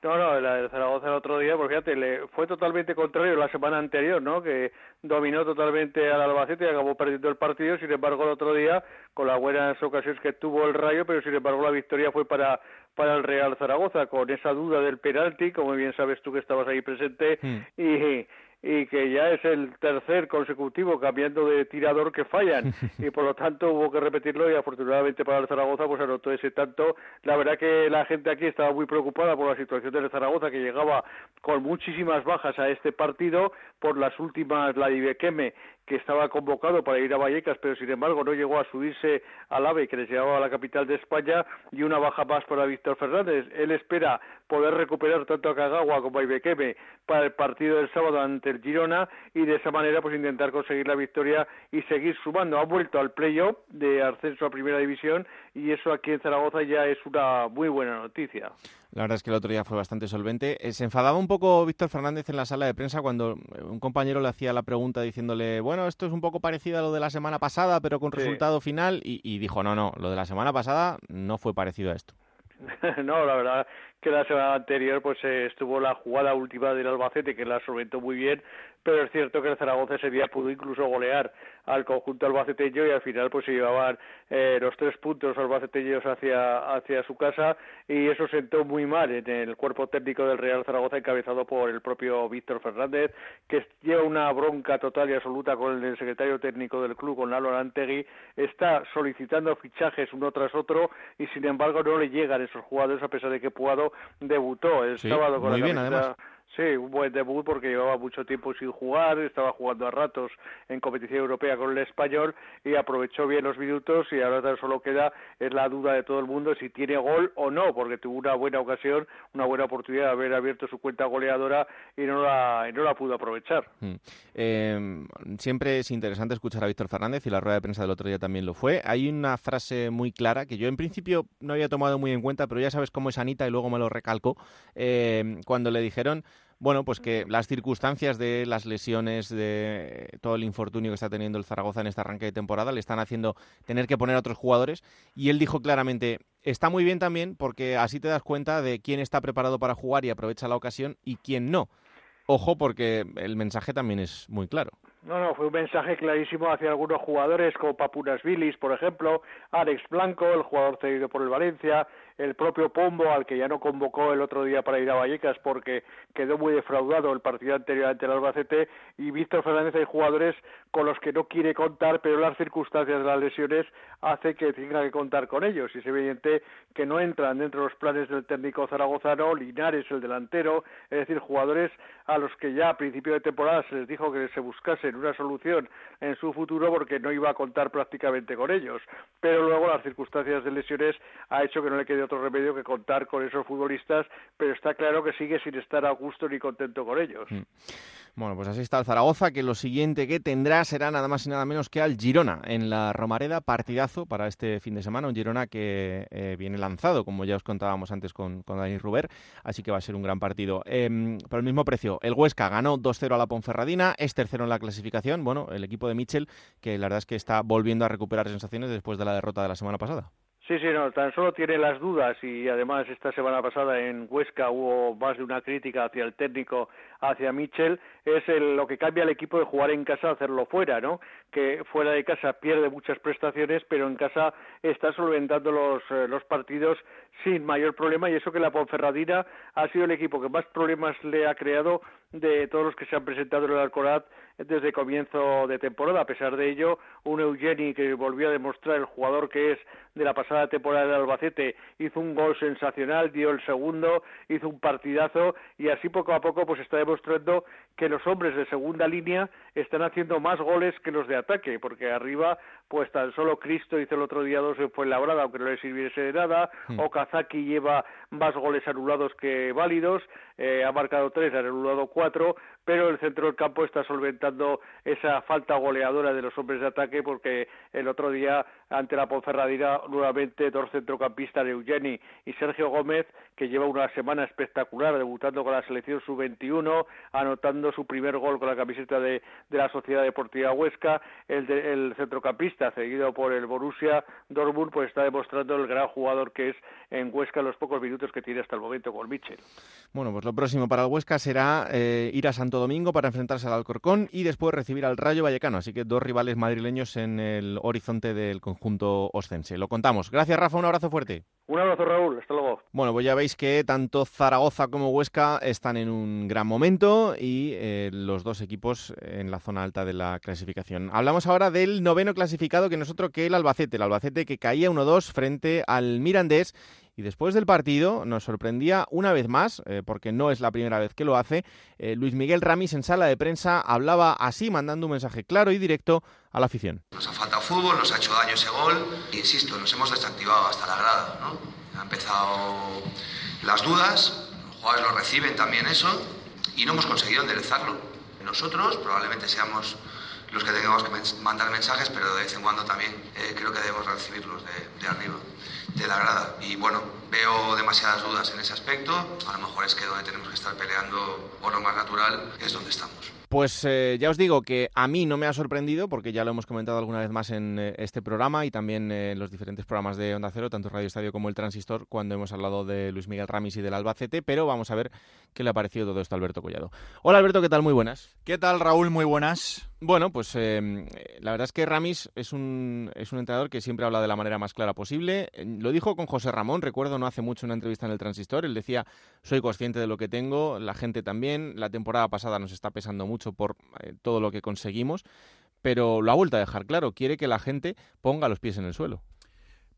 No, no, la de Zaragoza el otro día, porque fíjate, le fue totalmente contrario la semana anterior, ¿no? Que dominó totalmente al Albacete y acabó perdiendo el partido. Sin embargo, el otro día, con las buenas ocasiones que tuvo el Rayo, pero sin embargo la victoria fue para para el Real Zaragoza, con esa duda del penalti, como bien sabes tú que estabas ahí presente, mm. y y que ya es el tercer consecutivo cambiando de tirador que fallan y por lo tanto hubo que repetirlo y afortunadamente para el Zaragoza pues anotó ese tanto. La verdad que la gente aquí estaba muy preocupada por la situación del Zaragoza que llegaba con muchísimas bajas a este partido por las últimas, la Ibequeme que estaba convocado para ir a Vallecas, pero sin embargo no llegó a subirse al AVE que les llevaba a la capital de España y una baja más para Víctor Fernández. Él espera poder recuperar tanto a Cagagua como a Ibequeme para el partido del sábado ante el Girona y de esa manera pues intentar conseguir la victoria y seguir sumando. Ha vuelto al playoff de ascenso a primera división y eso aquí en Zaragoza ya es una muy buena noticia. La verdad es que el otro día fue bastante solvente. Eh, se enfadaba un poco Víctor Fernández en la sala de prensa cuando eh, un compañero le hacía la pregunta diciéndole, bueno, esto es un poco parecido a lo de la semana pasada, pero con resultado final. Y, dijo, no, no, lo de la semana pasada no fue parecido a esto. no, la verdad que la semana anterior pues eh, estuvo la jugada última del Albacete que la solventó muy bien, pero es cierto que el Zaragoza ese día pudo incluso golear al conjunto albaceteño y al final pues se llevaban eh, los tres puntos albaceteños hacia, hacia su casa y eso sentó muy mal en el cuerpo técnico del Real Zaragoza encabezado por el propio Víctor Fernández que lleva una bronca total y absoluta con el secretario técnico del club, con Lalo Antegui, está solicitando fichajes uno tras otro y sin embargo no le llegan esos jugadores a pesar de que Puado debutó el sábado con la bien, Sí, un buen debut porque llevaba mucho tiempo sin jugar, estaba jugando a ratos en competición europea con el español y aprovechó bien los minutos y ahora solo queda es la duda de todo el mundo si tiene gol o no, porque tuvo una buena ocasión, una buena oportunidad de haber abierto su cuenta goleadora y no la, no la pudo aprovechar. Mm. Em, siempre es interesante escuchar a Víctor Fernández y la rueda de prensa del otro día también lo fue. Hay una frase muy clara que yo en principio no había tomado muy en cuenta, pero ya sabes cómo es Anita y luego me lo recalco, em, cuando le dijeron bueno, pues que las circunstancias de las lesiones, de todo el infortunio que está teniendo el Zaragoza en este arranque de temporada, le están haciendo tener que poner a otros jugadores. Y él dijo claramente, está muy bien también porque así te das cuenta de quién está preparado para jugar y aprovecha la ocasión y quién no. Ojo porque el mensaje también es muy claro. No, no, fue un mensaje clarísimo hacia algunos jugadores como Papunas Vilis, por ejemplo, Alex Blanco, el jugador cedido por el Valencia, el propio Pombo, al que ya no convocó el otro día para ir a Vallecas porque quedó muy defraudado el partido anterior ante el Albacete, y Víctor Fernández hay jugadores con los que no quiere contar, pero las circunstancias de las lesiones hace que tenga que contar con ellos, y es evidente que no entran dentro de los planes del técnico zaragozano, Linares, el delantero, es decir, jugadores a los que ya a principio de temporada se les dijo que se buscasen una solución en su futuro porque no iba a contar prácticamente con ellos, pero luego las circunstancias de lesiones ha hecho que no le quede otro remedio que contar con esos futbolistas, pero está claro que sigue sin estar a gusto ni contento con ellos. Mm. Bueno, pues así está el Zaragoza, que lo siguiente que tendrá será nada más y nada menos que al Girona en la Romareda, partidazo para este fin de semana, un Girona que eh, viene lanzado, como ya os contábamos antes con, con Dani Ruber, así que va a ser un gran partido. Eh, el mismo precio, el Huesca ganó 2-0 a la Ponferradina, es tercero en la clasificación, bueno, el equipo de Mitchell, que la verdad es que está volviendo a recuperar sensaciones después de la derrota de la semana pasada. Sí, sí, no, tan solo tiene las dudas y además esta semana pasada en Huesca hubo más de una crítica hacia el técnico, hacia Mitchell, es el, lo que cambia el equipo de jugar en casa a hacerlo fuera, ¿no? Que fuera de casa pierde muchas prestaciones, pero en casa está solventando los, eh, los partidos sin mayor problema y eso que la Ponferradina ha sido el equipo que más problemas le ha creado de todos los que se han presentado en el Alcoraz desde comienzo de temporada. A pesar de ello, un Eugeni que volvió a demostrar el jugador que es de la pasada temporada de Albacete, hizo un gol sensacional, dio el segundo, hizo un partidazo y así poco a poco pues está demostrando que los hombres de segunda línea están haciendo más goles que los de ataque, porque arriba pues tan solo Cristo hizo el otro día dos en Fuenlabrada, aunque no le sirviese de nada, hmm. Okazaki lleva más goles anulados que válidos, eh, ha marcado tres, ha anulado cuatro, pero el centro del campo está solventando esa falta goleadora de los hombres de ataque porque el otro día ante la Ponferradina nuevamente dos centrocampistas, Eugeni y Sergio Gómez, que lleva una semana espectacular, debutando con la selección sub-21, anotando su primer gol con la camiseta de, la Sociedad Deportiva Huesca. El, el centrocampista, seguido por el Borussia Dortmund, pues está demostrando el gran jugador que es en Huesca en los pocos minutos que tiene hasta el momento con Michel. Bueno, pues lo próximo para el Huesca será eh, ir a Santo Domingo para enfrentarse al Alcorcón y después recibir al Rayo Vallecano. Así que dos rivales madrileños en el horizonte del conjunto oscense. Lo contamos. Gracias, Rafa. Un abrazo fuerte. Un abrazo, Raúl. Hasta luego. Bueno, pues ya veis que tanto Zaragoza como Huesca están en un gran momento y eh, los dos equipos en la zona alta de la clasificación. Hablamos ahora del noveno clasificado, que no es otro que el Albacete. El Albacete que caía 1-2 frente al Mirandés y después del partido nos sorprendía una vez más, eh, porque no es la primera vez que lo hace, eh, Luis Miguel Ramis en sala de prensa hablaba así, mandando un mensaje claro y directo a la afición. Nos ha faltado fútbol, nos ha hecho daño ese gol, insisto, nos hemos desactivado hasta la grada, ¿no? Empezado las dudas, los jugadores lo reciben también eso, y no hemos conseguido enderezarlo. Nosotros probablemente seamos los que tengamos que mandar mensajes, pero de vez en cuando también eh, creo que debemos recibirlos de, de arriba de la grada. Y bueno, veo demasiadas dudas en ese aspecto. A lo mejor es que donde tenemos que estar peleando por lo más natural es donde estamos. Pues eh, ya os digo que a mí no me ha sorprendido, porque ya lo hemos comentado alguna vez más en eh, este programa y también eh, en los diferentes programas de Onda Cero, tanto Radio Estadio como el Transistor, cuando hemos hablado de Luis Miguel Ramis y del Albacete, pero vamos a ver qué le ha parecido todo esto a Alberto Collado. Hola Alberto, ¿qué tal? Muy buenas. ¿Qué tal Raúl? Muy buenas. Bueno, pues la verdad es que Ramis es un, es un entrenador que siempre habla de la manera más clara posible. Lo dijo con José Ramón, recuerdo no hace mucho una entrevista en el Transistor, él decía, soy consciente de lo que tengo, la gente también, la temporada pasada nos está pesando mucho por todo lo que conseguimos, pero lo ha vuelto a dejar claro, quiere que la gente ponga los pies en el suelo.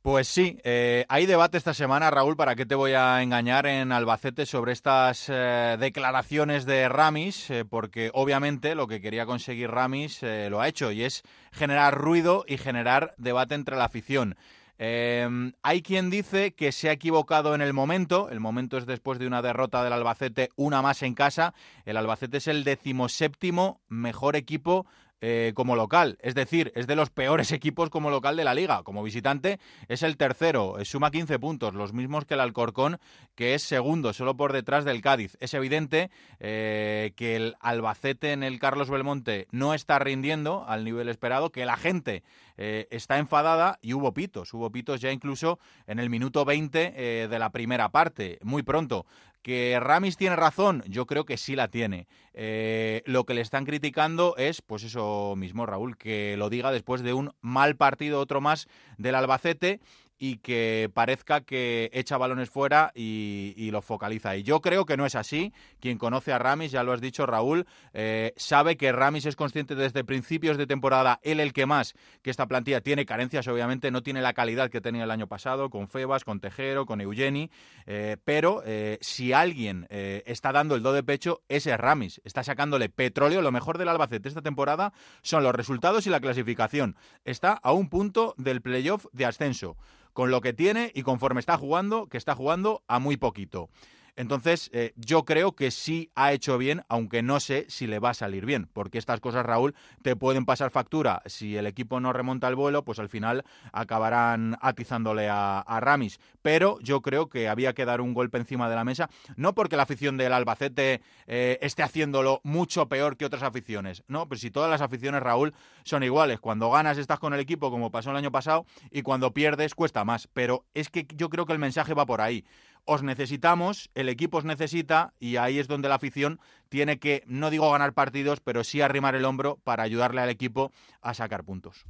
Pues sí, eh, hay debate esta semana, Raúl, para qué te voy a engañar en Albacete sobre estas eh, declaraciones de Ramis, eh, porque obviamente lo que quería conseguir Ramis lo ha hecho y es generar ruido y generar debate entre la afición. hay quien dice que se ha equivocado en el momento. El momento es después de una derrota del Albacete, una más en casa. El Albacete es el decimoséptimo mejor equipo eh, como local. Es decir, es de los peores equipos como local de la liga. Como visitante es el tercero, suma 15 puntos, los mismos que el Alcorcón, que es segundo, solo por detrás del Cádiz. Es evidente eh, que el Albacete en el Carlos Belmonte no está rindiendo al nivel esperado, que la gente eh, está enfadada y hubo pitos. Hubo pitos ya incluso en el minuto 20 de la primera parte, muy pronto. ¿Que Ramis tiene razón? Yo creo que sí la tiene. Eh, lo que le están criticando es, pues eso mismo, Raúl, que lo diga después de un mal partido, otro más del Albacete y que parezca que echa balones fuera y, lo focaliza. Y yo creo que no es así. Quien conoce a Ramis, ya lo has dicho Raúl, eh, sabe que Ramis es consciente desde principios de temporada, él el que más, que esta plantilla tiene carencias, obviamente, no tiene la calidad que tenía el año pasado, con Febas, con Tejero, con Eugeni, eh, pero eh, si alguien está dando el do de pecho, ese es Ramis. Está sacándole petróleo. Lo mejor del Albacete esta temporada son los resultados y la clasificación. Está a un punto del playoff de ascenso con lo que tiene y conforme está jugando, que está jugando a muy poquito. Entonces, eh, yo creo que sí ha hecho bien, aunque no sé si le va a salir bien, porque estas cosas, Raúl, te pueden pasar factura. Si el equipo no remonta el vuelo, pues al final acabarán atizándole a, Ramis. Pero yo creo que había que dar un golpe encima de la mesa, no porque la afición del Albacete eh, esté haciéndolo mucho peor que otras aficiones, no, pero si todas las aficiones, Raúl, son iguales. Cuando ganas estás con el equipo, como pasó el año pasado, y cuando pierdes cuesta más. Pero es que yo creo que el mensaje va por ahí os necesitamos, el equipo os necesita y ahí es donde la afición tiene que, no digo ganar partidos, pero sí arrimar el hombro para ayudarle al equipo a sacar puntos.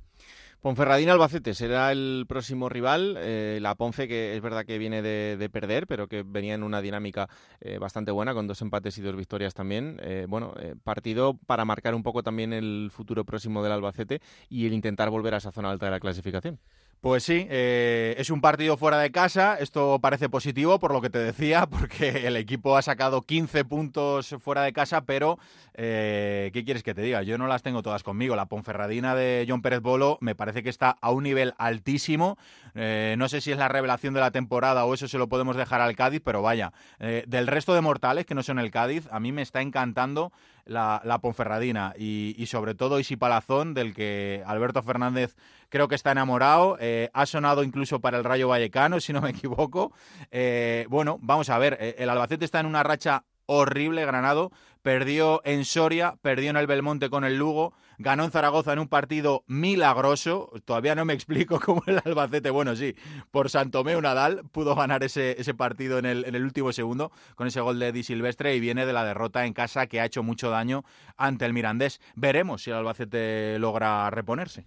Ponferradina Albacete será el próximo rival. Eh, la Ponce, que es verdad que viene de, perder, pero que venía en una dinámica eh, bastante buena, con dos empates y dos victorias también. Eh, bueno, partido para marcar un poco también el futuro próximo del Albacete y el intentar volver a esa zona alta de la clasificación. Pues sí, eh, es un partido fuera de casa. Esto parece positivo por lo que te decía, porque el equipo ha sacado 15 puntos fuera de casa, pero eh, ¿qué quieres que te diga? Yo no las tengo todas conmigo. La Ponferradina de John Pérez Bolo me parece que está a un nivel altísimo. Eh, no sé si es la revelación de la temporada o eso se lo podemos dejar al Cádiz, pero vaya, del resto de mortales que no son el Cádiz, a mí me está encantando la, la Ponferradina y, y, sobre todo Isi Palazón, del que Alberto Fernández creo que está enamorado. Eh, ha sonado incluso para el Rayo Vallecano, si no me equivoco. Eh, bueno, vamos a ver, eh, el Albacete está en una racha horrible, Granado. Perdió en Soria, perdió en el Belmonte con el Lugo, ganó en Zaragoza en un partido milagroso. Todavía no me explico cómo el Albacete, bueno, sí, por Santomeu Nadal pudo ganar ese, ese partido en el, en el último segundo con ese gol de Di Silvestre y viene de la derrota en casa que ha hecho mucho daño ante el Mirandés. Veremos si el Albacete logra reponerse.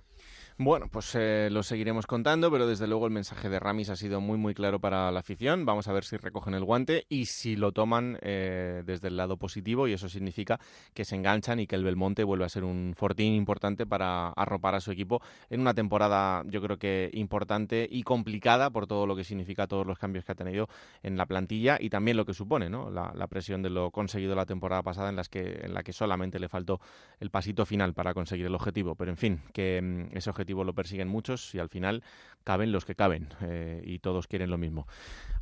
Bueno, pues eh, lo seguiremos contando, pero desde luego el mensaje de Ramis ha sido muy muy claro para la afición. Vamos a ver si recogen el guante y si lo toman eh, desde el lado positivo y eso significa que se enganchan y que el Belmonte vuelve a ser un fortín importante para arropar a su equipo en una temporada yo creo que importante y complicada por todo lo que significa todos los cambios que ha tenido en la plantilla y también lo que supone ¿no? la, presión de lo conseguido la temporada pasada en, las que, en la que solamente le faltó el pasito final para conseguir el objetivo. Pero en fin, que mm, ese objetivo lo persiguen muchos y al final caben los que caben eh, y todos quieren lo mismo.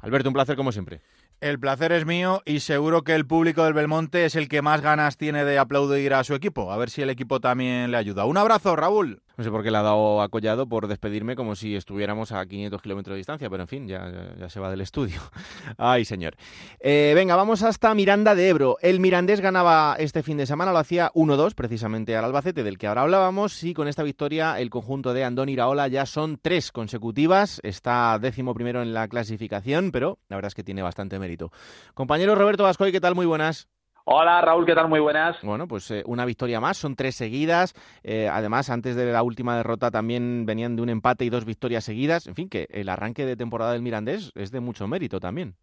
Alberto, un placer como siempre. El placer es mío y seguro que el público del Belmonte es el que más ganas tiene de aplaudir a su equipo. A ver si el equipo también le ayuda. Un abrazo, Raúl. No sé por qué le ha dado acollado por despedirme como si estuviéramos a 500 kilómetros de distancia, pero en fin, ya, ya, ya se va del estudio. Ay, señor. Eh, venga, vamos hasta Miranda de Ebro. El Mirandés ganaba este fin de semana, lo hacía 1-2 precisamente al Albacete, del que ahora hablábamos, y con esta victoria el conjunto de Andón Iraola ya son tres consecutivas. Está décimo primero en la clasificación, pero la verdad es que tiene bastante mérito. Compañero Roberto Vascoy, ¿qué tal? Muy buenas. Hola Raúl, ¿qué tal? Muy buenas. Bueno, pues eh, una victoria más, son tres seguidas. Eh, además, antes de la última derrota también venían de un empate y dos victorias seguidas. En fin, que el arranque de temporada del Mirandés es de mucho mérito también.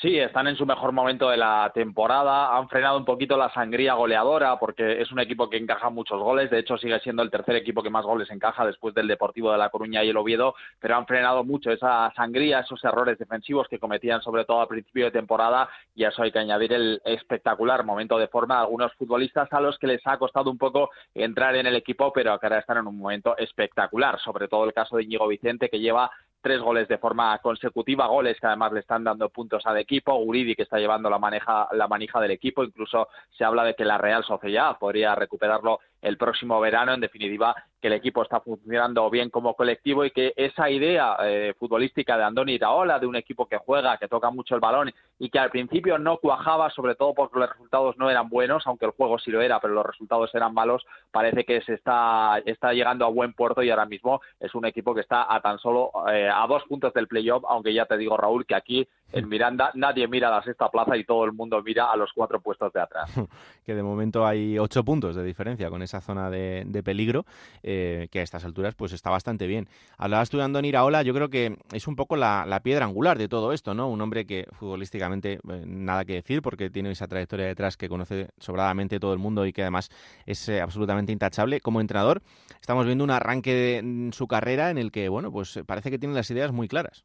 Sí, están en su mejor momento de la temporada. Han frenado un poquito la sangría goleadora porque es un equipo que encaja muchos goles. De hecho, sigue siendo el tercer equipo que más goles encaja después del Deportivo de La Coruña y el Oviedo. Pero han frenado mucho esa sangría, esos errores defensivos que cometían sobre todo al principio de temporada. Y a eso hay que añadir el espectacular momento de forma de algunos futbolistas a los que les ha costado un poco entrar en el equipo, pero que ahora están en un momento espectacular. Sobre todo el caso de Íñigo Vicente, que lleva tres goles de forma consecutiva, goles que además le están dando puntos al equipo, Uridi que está llevando la, maneja, la manija del equipo, incluso se habla de que la Real Sociedad podría recuperarlo el próximo verano. En definitiva, que el equipo está funcionando bien como colectivo y que esa idea eh, futbolística de Andoni Iraola, de un equipo que juega, que toca mucho el balón y que al principio no cuajaba, sobre todo porque los resultados no eran buenos, aunque el juego sí lo era, pero los resultados eran malos, parece que se está, está llegando a buen puerto y ahora mismo es un equipo que está a tan solo eh, a dos puntos del playoff, aunque ya te digo, Raúl, que aquí en Miranda nadie mira a la sexta plaza y todo el mundo mira a los cuatro puestos de atrás. que de momento hay ocho puntos de diferencia con esa zona de, de peligro, eh, que a estas alturas pues está bastante bien. Hablabas tú de Andoni Iraola, yo creo que es un poco la, la, piedra angular de todo esto, ¿no? Un hombre que futbolísticamente eh, nada que decir porque tiene esa trayectoria detrás que conoce sobradamente todo el mundo y que además es eh, absolutamente intachable. Como entrenador estamos viendo un arranque de, en su carrera en el que, bueno, pues parece que tiene las ideas muy claras.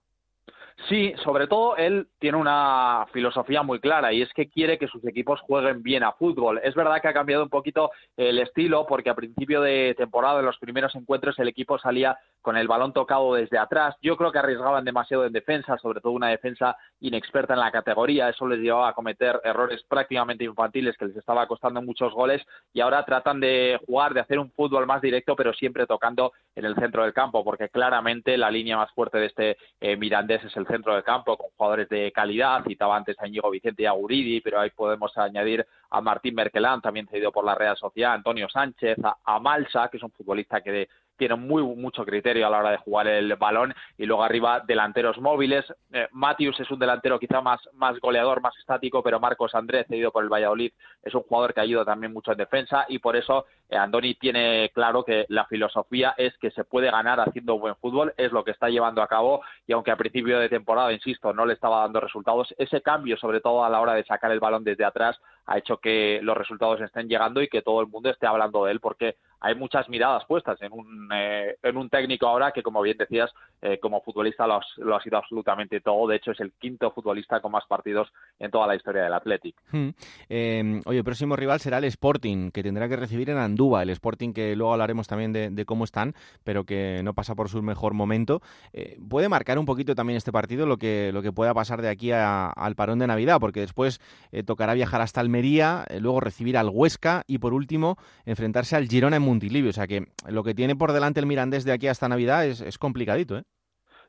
Sí, sobre todo él tiene una filosofía muy clara y es que quiere que sus equipos jueguen bien a fútbol. Es verdad que ha cambiado un poquito el estilo porque a principio de temporada, en los primeros encuentros, el equipo salía con el balón tocado desde atrás. Yo creo que arriesgaban demasiado en defensa, sobre todo una defensa inexperta en la categoría. Eso les llevaba a cometer errores prácticamente infantiles que les estaba costando muchos goles y ahora tratan de jugar, de hacer un fútbol más directo, pero siempre tocando en el centro del campo, porque claramente la línea más fuerte de este eh, Mirandés es el centro del campo, con jugadores de calidad. Citaba antes a Íñigo Vicente y a Guridi, pero ahí podemos añadir a Martín Merkelán, también cedido por la Real Sociedad, Antonio Sánchez, a, a Malsa, que es un futbolista que de, tiene muy mucho criterio a la hora de jugar el balón y luego arriba delanteros móviles. Eh, Matius es un delantero quizá más, más goleador, más estático, pero Marcos Andrés, cedido por el Valladolid, es un jugador que ayuda también mucho en defensa y por eso Andoni tiene claro que la filosofía es que se puede ganar haciendo buen fútbol, es lo que está llevando a cabo y aunque a principio de temporada, insisto, no le estaba dando resultados, ese cambio, sobre todo a la hora de sacar el balón desde atrás, ha hecho que los resultados estén llegando y que todo el mundo esté hablando de él porque hay muchas miradas puestas en un, eh, en un técnico ahora que, como bien decías, eh, como futbolista lo, lo, ha sido absolutamente todo. De hecho, es el quinto futbolista con más partidos en toda la historia del Athletic. Hmm. Eh, oye, el próximo rival será el Sporting, que tendrá que recibir en Andúa, el Sporting que luego hablaremos también de, cómo están, pero que no pasa por su mejor momento. Eh, puede marcar un poquito también este partido lo que, lo que pueda pasar de aquí al parón de Navidad, porque después eh, tocará viajar hasta Almería, luego recibir al Huesca y por último enfrentarse al Girona en Montilivio. O sea que lo que tiene por delante el Mirandés de aquí hasta Navidad es, es complicadito, ¿eh?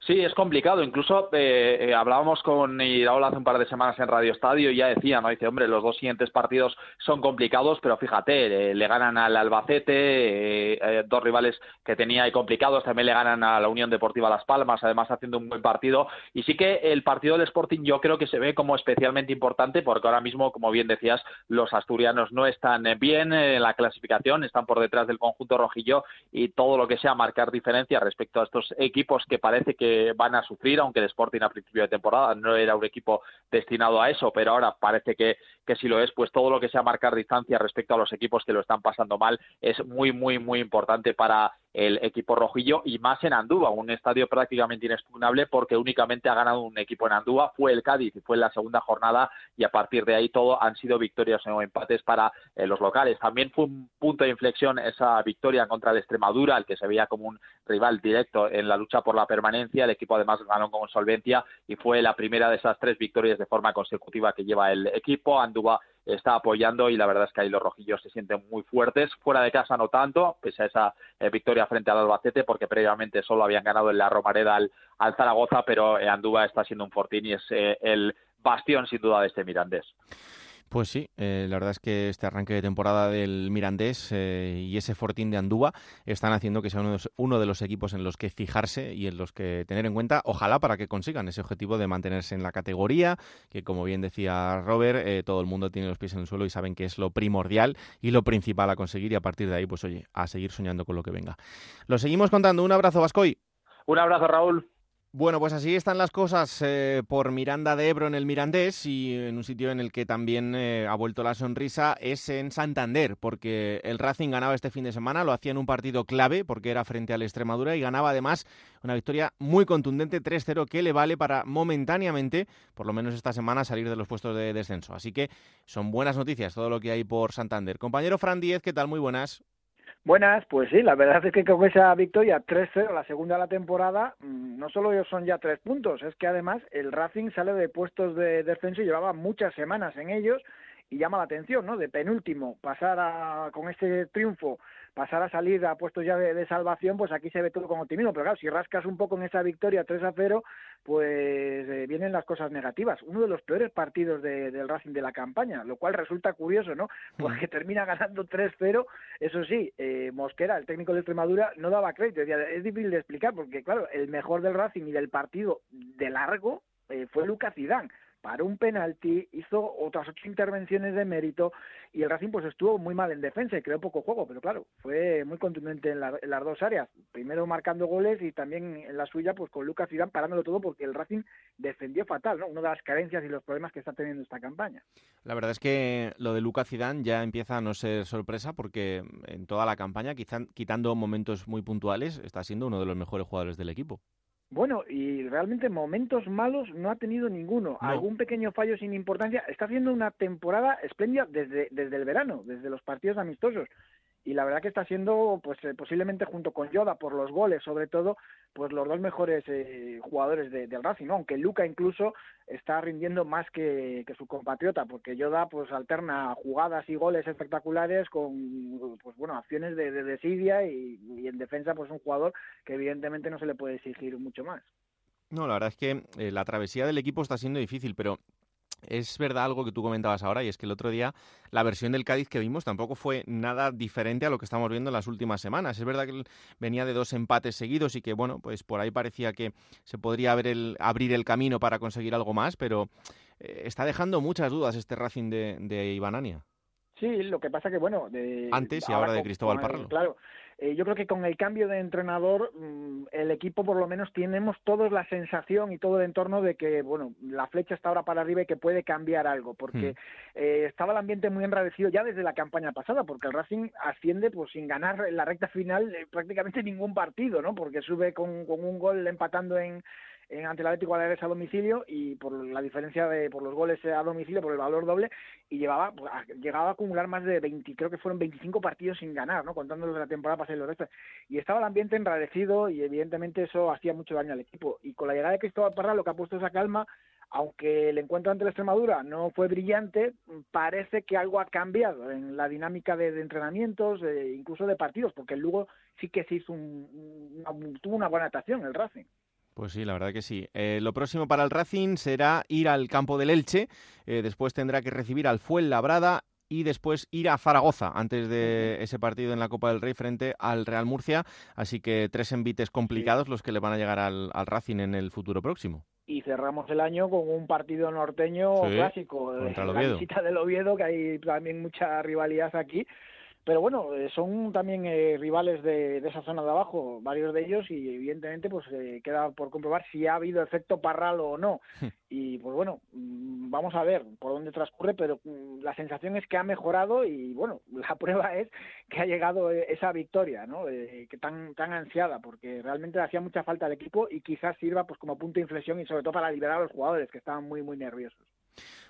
Sí, es complicado. Incluso eh, eh, hablábamos con Iraola hace un par de semanas en Radio Estadio y ya decía, ¿no? Dice, hombre, los dos siguientes partidos son complicados, pero fíjate, eh, le ganan al Albacete, dos rivales que tenía y complicados, también le ganan a la Unión Deportiva Las Palmas, además haciendo un buen del Y sí que el partido del Sporting yo creo que se ve como especialmente importante porque ahora mismo, como bien decías, los asturianos no están bien en la clasificación, están por detrás del conjunto rojillo y todo lo que sea marcar diferencia respecto a estos equipos que parece que van a sufrir, aunque el Sporting a principio de temporada no era un equipo destinado a eso, pero ahora parece que, que sí lo es, pues todo lo que sea marcar distancia respecto a los equipos que lo están pasando mal es muy, muy, muy importante para el equipo rojillo y más en Andúa, un estadio prácticamente inexpugnable porque únicamente ha ganado un equipo en Andúa, fue el Cádiz fue en la segunda jornada y a partir de ahí todo han sido victorias o empates para eh, los locales. También fue un punto de inflexión esa victoria contra el Extremadura, el que se veía como un rival directo en la lucha por la permanencia. El equipo además ganó con solvencia y fue la primera de esas tres victorias de forma consecutiva que lleva el equipo. Andúa está apoyando y la verdad es que ahí los rojillos se sienten muy fuertes. Fuera de casa no tanto, pese a esa eh, victoria frente al Albacete, porque previamente solo habían ganado en la Romareda al, Zaragoza, pero eh, Andúa está siendo un fortín y es eh, el bastión sin duda de este Mirandés. Pues sí, eh, la verdad es que este arranque de temporada del Mirandés eh, y ese Fortín de Andúa están haciendo que sea uno de, los, equipos en los que fijarse y en los que tener en cuenta, ojalá para que consigan ese objetivo de mantenerse en la categoría, que como bien decía Robert, eh, todo el mundo tiene los pies en el suelo y saben que es lo primordial y lo principal a conseguir y a partir de ahí, pues oye, a seguir soñando con lo que venga. Lo seguimos contando. Un abrazo, Vascoy. Un abrazo, Raúl. Bueno, pues así están las cosas eh, por Miranda de Ebro en el Mirandés y en un sitio en el que también eh, ha vuelto la sonrisa es en Santander, porque el Racing ganaba este fin de semana, lo hacía en un partido clave porque era frente al Extremadura y ganaba además una victoria muy contundente 3-0 que le vale para momentáneamente, por lo menos esta semana, salir de los puestos de descenso. Así que son buenas noticias todo lo que hay por Santander. Compañero Fran Díez, ¿qué tal? Muy buenas. Buenas, pues sí, la verdad es que con esa victoria 3-0, la segunda de la temporada, mm, no solo son ya tres puntos, es que además el Racing sale de puestos de descenso y llevaba muchas semanas en ellos y llama la atención, ¿no? De penúltimo, pasar a, con este triunfo pasar a salir a puestos ya de, salvación, pues aquí se ve todo con optimismo. Pero claro, si rascas un poco en esa victoria 3 a 0, pues eh, vienen las cosas negativas. Uno de los peores partidos del Racing de la campaña, lo cual resulta curioso, ¿no? Porque termina ganando 3-0. Eso sí, eh, Mosquera, el técnico de Extremadura, no daba crédito. Es difícil de explicar porque, claro, el mejor del Racing y del partido de largo eh, fue Lucas Zidane paró un penalti, hizo otras ocho intervenciones de mérito y el Racing pues estuvo muy mal en defensa y creó poco juego, pero claro, fue muy contundente en, las dos áreas, primero marcando goles y también en la suya pues con Lucas Zidane parándolo todo porque el Racing defendió fatal, ¿no? Una de las carencias y los problemas que está teniendo esta campaña. La verdad es que lo de Lucas Zidane ya empieza a no ser sorpresa porque en toda la campaña, quizá, quitando momentos muy puntuales, está siendo uno de los mejores jugadores del equipo. Bueno, y realmente momentos malos no ha tenido ninguno. Algún pequeño fallo sin importancia. Está haciendo una temporada espléndida desde, desde el verano, desde los partidos amistosos y la verdad que está siendo pues eh, posiblemente junto con Yoda por los goles sobre todo pues los dos mejores eh, jugadores de, del Racing ¿no? aunque Luca incluso está rindiendo más que, su compatriota porque Yoda pues alterna jugadas y goles espectaculares con pues bueno acciones de, desidia y, en defensa pues un jugador que evidentemente no se le puede exigir mucho más no, la verdad es que eh, la travesía del equipo está siendo difícil, pero es verdad algo que tú comentabas ahora, y es que el otro día la versión del Cádiz que vimos tampoco fue nada diferente a lo que estamos viendo en las últimas semanas. Es verdad que venía de dos empates seguidos y que, bueno, pues por ahí parecía que se podría abrir el camino para conseguir algo más, pero eh, está dejando muchas dudas este Racing de, de Ibanania. Sí, lo que pasa que, bueno... De, Antes y ahora, de Cristóbal Parralo. Claro, eh, yo creo que con el cambio de entrenador, mm, el equipo por lo menos tenemos todos la sensación y todo el entorno de que, bueno, la flecha está ahora para arriba y que puede cambiar algo, porque hmm. eh, estaba el ambiente muy enradecido ya desde la campaña pasada, porque el Racing asciende pues sin ganar en la recta final prácticamente ningún partido, ¿no? Porque sube con, con un gol empatando en, en ante el Atlético Baleares a domicilio y por la diferencia de por los goles a domicilio por el valor doble y llevaba pues, llegaba a acumular más de 20 creo que fueron 25 partidos sin ganar no contando los de la temporada pasada y los restos. Y estaba el ambiente enrarecido y evidentemente eso hacía mucho daño al equipo. Y con la llegada de Cristóbal Parra lo que ha puesto esa calma aunque el encuentro ante la Extremadura no fue brillante, parece que algo ha cambiado en la dinámica de, entrenamientos, incluso de partidos, porque el Lugo sí que se hizo un, tuvo una buena actuación el Racing. Pues sí, la verdad que sí. Eh, lo próximo para el Racing será ir al campo del Elche, eh, después tendrá que recibir al Fuenlabrada y después ir a Zaragoza antes de ese partido en la Copa del Rey frente al Real Murcia. Así que tres envites complicados los que le van a llegar al Racing en el futuro próximo. Y cerramos el año con un partido norteño clásico, contra la visita del Oviedo, que hay también mucha rivalidad aquí, pero bueno, eh, son también eh, rivales de, esa zona de abajo, varios de ellos, y evidentemente pues eh, queda por comprobar si ha habido efecto parral o no. Hmm. y pues bueno, mm, vamos a ver por dónde transcurre, pero mm, la sensación es que ha mejorado y bueno, la prueba es que ha llegado esa victoria, ¿no? que tan tan ansiada, porque realmente le hacía mucha falta al equipo y quizás sirva pues como punto de inflexión y sobre todo para liberar a los jugadores que estaban muy muy nerviosos.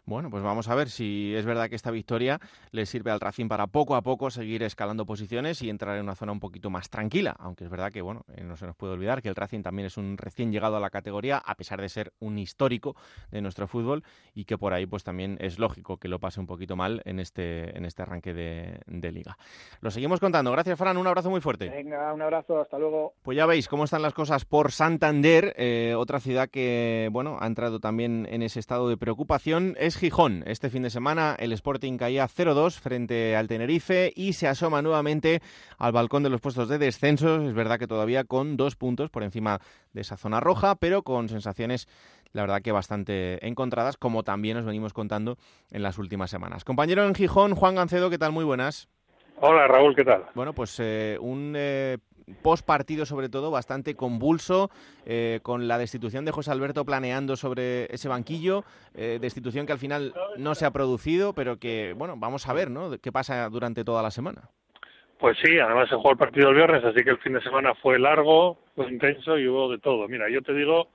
Bueno, pues vamos a ver si es verdad que esta victoria le sirve al Racing para poco a poco seguir escalando posiciones y entrar en una zona un poquito más tranquila, aunque es verdad que, bueno, eh, no se nos puede olvidar que el Racing también es un recién llegado a la categoría, a pesar de ser un histórico de nuestro fútbol y que por ahí pues también es lógico que lo pase un poquito mal en este, en este arranque de, liga. Lo seguimos contando. Gracias, Fran. Un abrazo muy fuerte. Venga, un abrazo. Hasta luego. Pues ya veis cómo están las cosas por Santander, eh, otra ciudad que, bueno, ha entrado también en ese estado de preocupación. Es Gijón. Este fin de semana el Sporting caía 0-2 frente al Tenerife y se asoma nuevamente al balcón de los puestos de descenso. Es verdad que todavía con dos puntos por encima de esa zona roja, pero con sensaciones la verdad que bastante encontradas, como también os venimos contando en las últimas semanas. Compañero en Gijón, Juan Gancedo, ¿qué tal? Muy buenas. Hola Raúl, ¿qué tal? Bueno, pues eh, un eh, post partido sobre todo bastante convulso, eh, con la destitución de José Alberto planeando sobre ese banquillo, eh, destitución que al final no se ha producido, pero que, bueno, vamos a ver, ¿no? ¿Qué pasa durante toda la semana? Pues sí, además se jugó el partido el viernes, así que el fin de semana fue largo, fue intenso y hubo de todo. Mira, yo te digo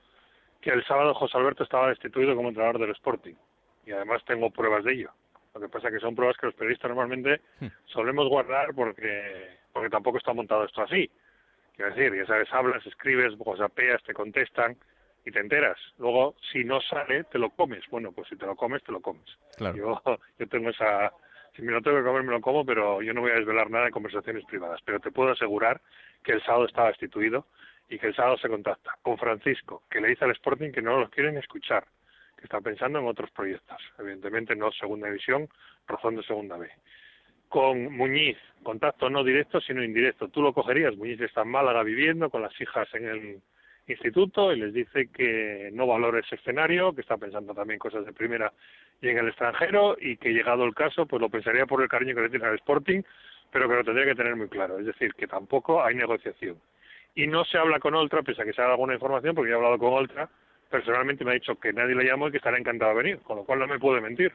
que el sábado José Alberto estaba destituido como entrenador del Sporting y además tengo pruebas de ello. Lo que pasa es que son pruebas que los periodistas normalmente hmm. solemos guardar porque porque tampoco está montado esto así. Quiero decir, ya sabes, hablas, escribes, whatsappeas, te contestan y te enteras. Luego, si no sale, te lo comes. Bueno, pues si te lo comes, te lo comes. Claro. Yo, yo tengo esa... Si me lo tengo que comer, me lo como, pero yo no voy a desvelar nada en conversaciones privadas. Pero te puedo asegurar que el sábado estaba destituido y que el sábado se contacta con Francisco, que le dice al Sporting que no los quieren escuchar, que está pensando en otros proyectos. Evidentemente no segunda división, razón de segunda B con Muñiz, contacto no directo sino indirecto. Tú lo cogerías, Muñiz está en Málaga viviendo con las hijas en el instituto y les dice que no valora ese escenario, que está pensando también cosas de primera y en el extranjero y que llegado el caso pues lo pensaría por el cariño que le tiene al Sporting, pero que lo tendría que tener muy claro, es decir, que tampoco hay negociación. Y no se habla con Oltra, pese a que se haga alguna información, porque yo he hablado con Oltra, personalmente me ha dicho que nadie le llamó y que estará encantado de venir, con lo cual no me puede mentir,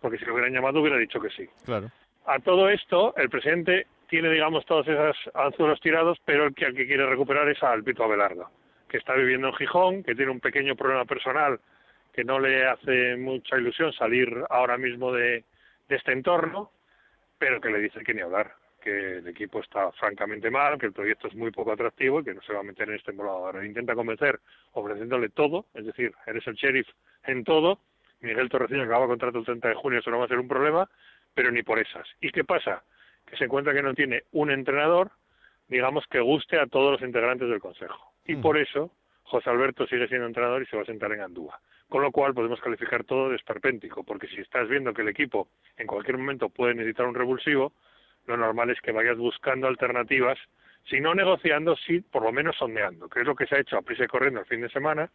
porque si lo hubieran llamado hubiera dicho que sí. Claro. A todo esto, el presidente tiene, digamos, todos esos anzuelos tirados, pero el que, al que quiere recuperar es a Alpito Abelardo, que está viviendo en Gijón, que tiene un pequeño problema personal que no le hace mucha ilusión salir ahora mismo de, este entorno, pero que le dice que ni hablar, que el equipo está francamente mal, que el proyecto es muy poco atractivo y que no se va a meter en este embolado. Ahora intenta convencer ofreciéndole todo, es decir, eres el sheriff en todo. Miguel Torrecillo acaba contrato el 30 de junio, eso no va a ser un problema, pero ni por esas. ¿Y qué pasa? Que se encuentra que no tiene un entrenador, digamos, que guste a todos los integrantes del Consejo. Y mm. por eso José Alberto sigue siendo entrenador y se va a sentar en Andúa. Con lo cual podemos calificar todo de esperpéntico, porque si estás viendo que el equipo en cualquier momento puede necesitar un revulsivo, lo normal es que vayas buscando alternativas, si no negociando, sí por lo menos sondeando, que es lo que se ha hecho a prisa y corriendo el fin de semana,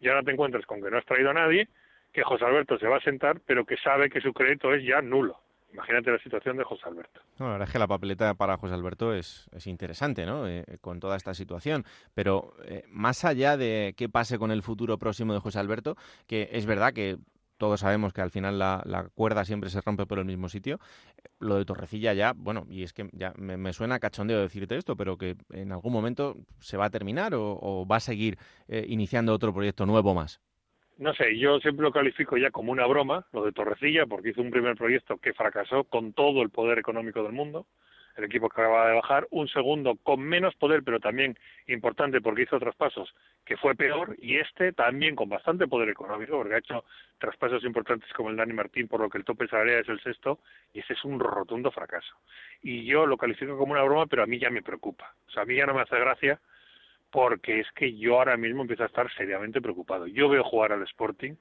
y ahora te encuentras con que no has traído a nadie, que José Alberto se va a sentar, pero que sabe que su crédito es ya nulo. Imagínate la situación de José Alberto. la verdad es que la papeleta para José Alberto es, es interesante, ¿no? Eh, con toda esta situación. Pero eh, más allá de qué pase con el futuro próximo de José Alberto, que es verdad que todos sabemos que al final la, cuerda siempre se rompe por el mismo sitio. Lo de Torrecilla ya, bueno, y es que ya me, suena cachondeo decirte esto, pero que en algún momento se va a terminar o, va a seguir eh, iniciando otro proyecto nuevo más. No sé, yo siempre lo califico ya como una broma, lo de Torrecilla, porque hizo un primer proyecto que fracasó con todo el poder económico del mundo el equipo que acaba de bajar, un segundo con menos poder, pero también importante porque hizo traspasos que fue peor, y este también con bastante poder económico, porque ha hecho traspasos importantes como el Dani Martín, por lo que el tope salarial es el sexto, y ese es un rotundo fracaso. Y yo lo califico como una broma, pero a mí ya me preocupa. O sea, a mí ya no me hace gracia porque es que yo ahora mismo empiezo a estar seriamente preocupado. Yo veo jugar al Sporting,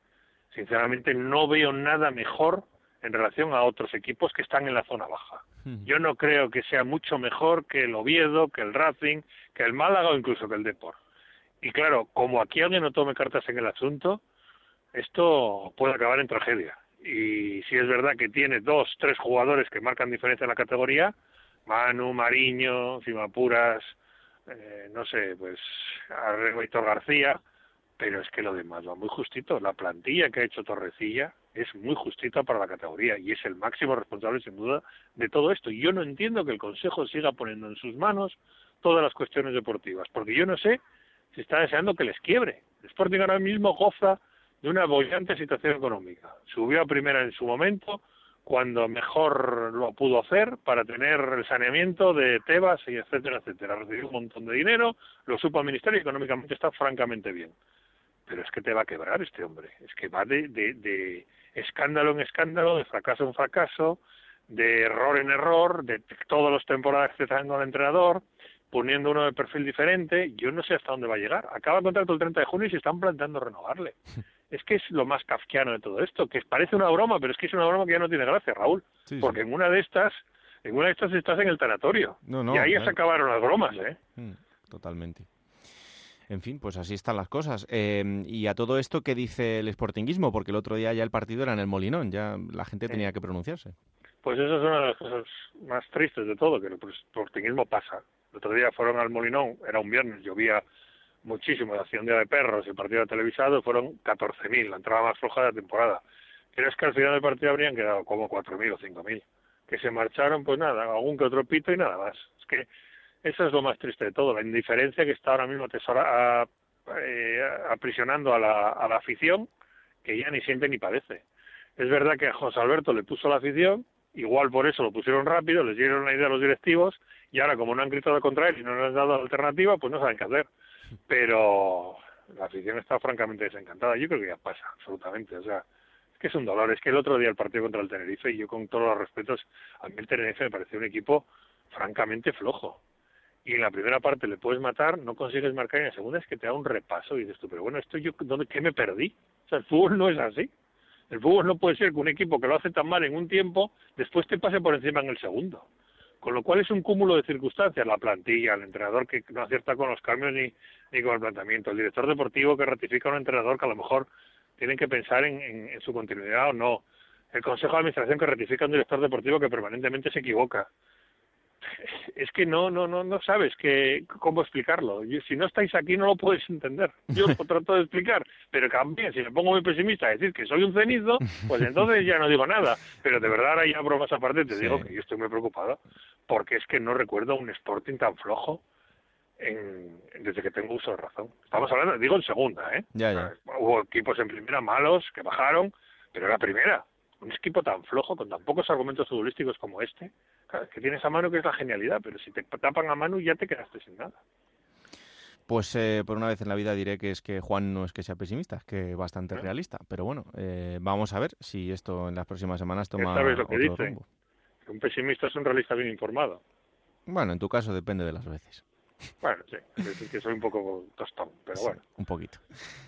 sinceramente no veo nada mejor en relación a otros equipos que están en la zona baja. Yo no creo que sea mucho mejor que el Oviedo, que el Racing, que el Málaga o incluso que el Deport. Y claro, como aquí alguien no tome cartas en el asunto, esto puede acabar en tragedia. Y si es verdad que tiene dos, tres jugadores que marcan diferencia en la categoría, Manu, Mariño, Cimapuras, eh, no sé, pues Arrego García, pero es que lo demás va muy justito. La plantilla que ha hecho Torrecilla es muy justita para la categoría y es el máximo responsable, sin duda, de todo esto. Y yo no entiendo que el Consejo siga poniendo en sus manos todas las cuestiones deportivas, porque yo no sé si está deseando que les quiebre. El Sporting ahora mismo goza de una bollante situación económica. Subió a primera en su momento, cuando mejor lo pudo hacer para tener el saneamiento de Tebas y etcétera, etcétera. Recibió un montón de dinero, lo supo administrar y económicamente está francamente bien. Pero es que te va a quebrar este hombre. Es que va de, de escándalo en escándalo, de fracaso en fracaso, de error en error, de todas las temporadas que está dando el entrenador, poniendo uno de perfil diferente, yo no sé hasta dónde va a llegar. Acaba el contrato el 30 de junio y se están planteando renovarle. Es que es lo más kafkiano de todo esto, que parece una broma, pero es que es una broma que ya no tiene gracia, Raúl, porque en una de estas, en una de estas estás en el tanatorio. y ahí ya se acabaron las bromas, ¿eh? Mm, totalmente. En fin, pues así están las cosas. Em, y a todo esto, ¿qué dice el sportinguismo? Porque el otro día ya el partido era en el Molinón, ya la gente tenía que pronunciarse. Pues eso es una de las cosas más tristes de todo, que el sportinguismo pasa. El otro día fueron al Molinón, era un viernes, llovía muchísimo, de acción día de perros, y el partido televisado fueron 14.000, la entrada más floja de la temporada. Pero es que al final del partido habrían quedado como 4.000 o 5.000, que se marcharon, pues nada, algún que otro pito y nada más. Es que eso es lo más triste de todo, la indiferencia que está ahora mismo tesora, eh, aprisionando a la, a la afición, que ya ni siente ni padece. Es verdad que a José Alberto le puso la afición, igual por eso lo pusieron rápido, les dieron la idea a los directivos, y ahora como no han gritado contra él y no les han dado alternativa, pues no saben qué hacer. Pero la afición está francamente desencantada. Yo creo que ya pasa, absolutamente. O sea, es que es un dolor. Es que el otro día el partido contra el Tenerife, y yo con todos los respetos, a mí el Tenerife me pareció un equipo francamente flojo y en la primera parte le puedes matar, no consigues marcar y en la segunda es que te da un repaso y dices tú, pero bueno, esto yo, ¿dónde, ¿qué me perdí? O sea, el fútbol no es así. El fútbol no puede ser que un equipo que lo hace tan mal en un tiempo, después te pase por encima en el segundo. Con lo cual es un cúmulo de circunstancias, la plantilla, el entrenador que no acierta con los cambios ni, ni con el planteamiento, el director deportivo que ratifica a un entrenador que a lo mejor tienen que pensar en, en su continuidad o no, el consejo de administración que ratifica a un director deportivo que permanentemente se equivoca, es que no no no no sabes que cómo explicarlo. si no estáis aquí no lo podéis entender. Yo lo trato de explicar, pero también si me pongo muy pesimista a decir que soy un cenizo, pues entonces ya no digo nada. Pero de verdad ahora ya bromas aparte te digo que yo estoy muy preocupado porque es que no recuerdo un Sporting tan flojo en, desde que tengo uso de razón. Estamos hablando, digo en segunda, ¿eh? Hubo equipos en primera malos que bajaron, pero era primera un equipo tan flojo, con tan pocos argumentos futbolísticos como este, que tienes a mano que es la genialidad, pero si te tapan a mano ya te quedaste sin nada. Pues eh, por una vez en la vida diré que es que Juan no es que sea pesimista, es que bastante realista. Pero bueno, eh, vamos a ver si esto en las próximas semanas toma ¿Sabes lo que dice? Un pesimista es un realista bien informado. Bueno, en tu caso depende de las veces. Bueno, sí, es que soy un poco tostón, pero bueno. Un poquito.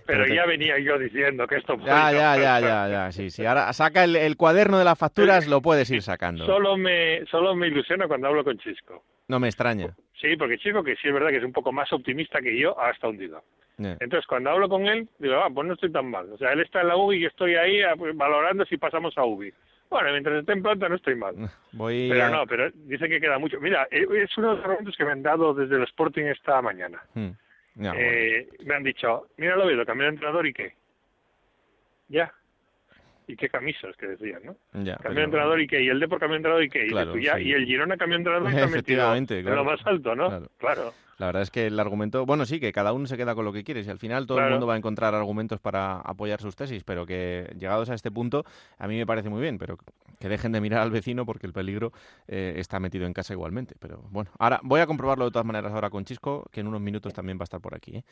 Pero, ya venía yo diciendo que esto... Ya, ya, ya, ya, ya, sí, sí. Ahora saca el, cuaderno de las facturas, lo puedes ir sacando. Solo me, solo me ilusiona cuando hablo con Chisco. No me extraña. Sí, porque Chisco, que sí es verdad que es un poco más optimista que yo, hasta hundido. Entonces, cuando hablo con él, digo, ah, pues no estoy tan mal. O sea, él está en la UBI y yo estoy ahí ah, pues, valorando si pasamos a UBI. Bueno, mientras esté en planta no estoy mal. Voy pero no, pero dice que queda mucho. Mira, eh, es uno de los argumentos que me han dado desde el Sporting esta mañana. Hmm. eh, Me han dicho, mira lo veo, cambié de entrenador y qué. Ya. ¿Y qué camisas que decían, no? Ya, Cambio de entrenador y qué, y el Depor cambio de entrenador y qué, y, Claro, ya- sí. y el Girona cambio de entrenador y metido Efectivamente, en claro. lo más alto, ¿no? Claro. claro. La verdad es que el argumento, bueno, sí, que cada uno se queda con lo que quiere. Y al final todo el mundo va a encontrar argumentos para apoyar sus tesis, pero que llegados a este punto, a mí me parece muy bien, pero que dejen de mirar al vecino porque el peligro eh, está metido en casa igualmente. Pero bueno, ahora voy a comprobarlo de todas maneras ahora con Chisco, que en unos minutos también va a estar por aquí. ¿eh?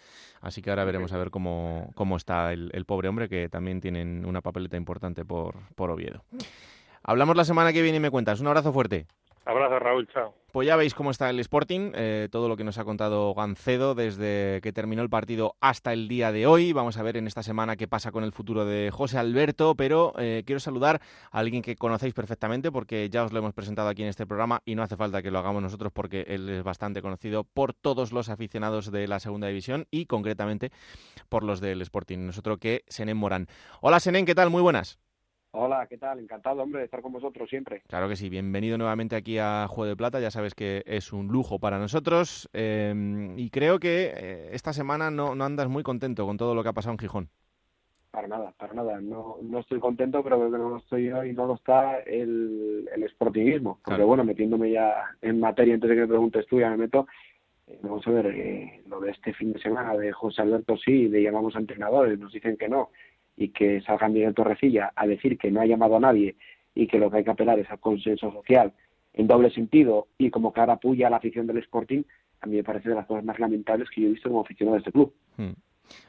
Así que ahora veremos a ver cómo, cómo está el, el pobre hombre, que también tienen una papeleta importante por, por Oviedo. Hablamos la semana que viene y me cuentas. Un abrazo fuerte. Abrazo, Raúl, chao. Pues ya veis cómo está el Sporting, eh, todo lo que nos ha contado Gancedo desde que terminó el partido hasta el día de hoy. Vamos a ver en esta semana qué pasa con el futuro de José Alberto, pero eh, quiero saludar a alguien que conocéis perfectamente porque ya os lo hemos presentado aquí en este programa y no hace falta que lo hagamos nosotros porque él es bastante conocido por todos los aficionados de la segunda división y concretamente por los del Sporting. Nosotros que Senen Morán. Hola Senen, ¿qué tal? Muy buenas. Hola, ¿qué tal? Encantado, hombre, de estar con vosotros siempre. Claro que sí, bienvenido nuevamente aquí a Juego de Plata, ya sabes que es un lujo para nosotros eh, y creo que eh, esta semana no, no andas muy contento con todo lo que ha pasado en Gijón. Para nada, para nada. No, no estoy contento, pero creo que no lo estoy yo y no lo está el, el sportingismo. Porque Claro. bueno, metiéndome ya en materia, antes de que me preguntes tú, ya me meto. Eh, vamos a ver, eh, lo de este fin de semana de José Alberto sí, le llamamos a entrenadores, nos dicen que no, y que salga Miguel Torrecilla a decir que no ha llamado a nadie y que lo que hay que apelar es al consenso social en doble sentido y como cara puya a la afición del Sporting, a mí me parece de las cosas más lamentables que yo he visto como aficionado de este club. Hmm.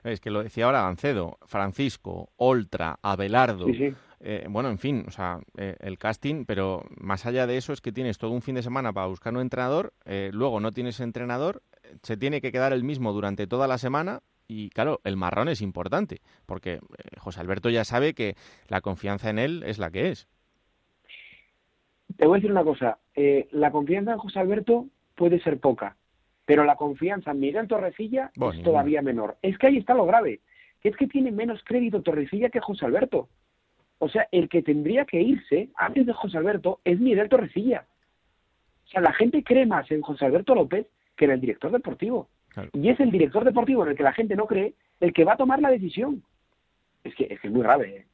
Es que lo decía ahora Gancedo, Francisco, Oltra, Abelardo. Sí, sí. eh, bueno, en fin, o sea, eh, el casting, pero más allá de eso es que tienes todo un fin de semana para buscar un entrenador, eh, luego no tienes entrenador, eh, se tiene que quedar el mismo durante toda la semana y claro, el marrón es importante, porque eh, José Alberto ya sabe que la confianza en él es la que es. Te voy a decir una cosa, eh, la confianza en José Alberto puede ser poca, pero la confianza en Miguel Torrecilla Bueno, es todavía menor. Es que ahí está lo grave, que es que tiene menos crédito Torrecilla que José Alberto. O sea, el que tendría que irse antes de José Alberto es Miguel Torrecilla. O sea, la gente cree más en José Alberto López que en el director deportivo. Claro. Y es el director deportivo en el que la gente no cree el que va a tomar la decisión. Es que es, que es muy grave. ¿eh?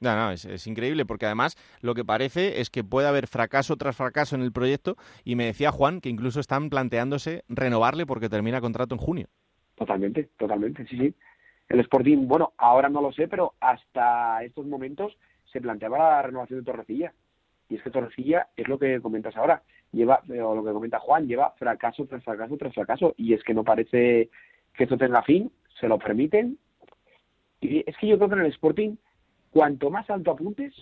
No, no, es, es increíble porque además lo que parece es que puede haber fracaso tras fracaso en el proyecto y me decía Juan que incluso están planteándose renovarle porque termina contrato en junio. Totalmente, totalmente, sí, sí. El Sporting, bueno, ahora no lo sé, pero hasta estos momentos se planteaba la renovación de Torrecilla. Y es que Torrecilla es lo que comentas ahora, lleva, eh, o lo que comenta Juan, lleva fracaso tras fracaso tras fracaso. Y es que no parece que esto tenga fin, se lo permiten. Es que yo creo que en el Sporting, cuanto más alto apuntes,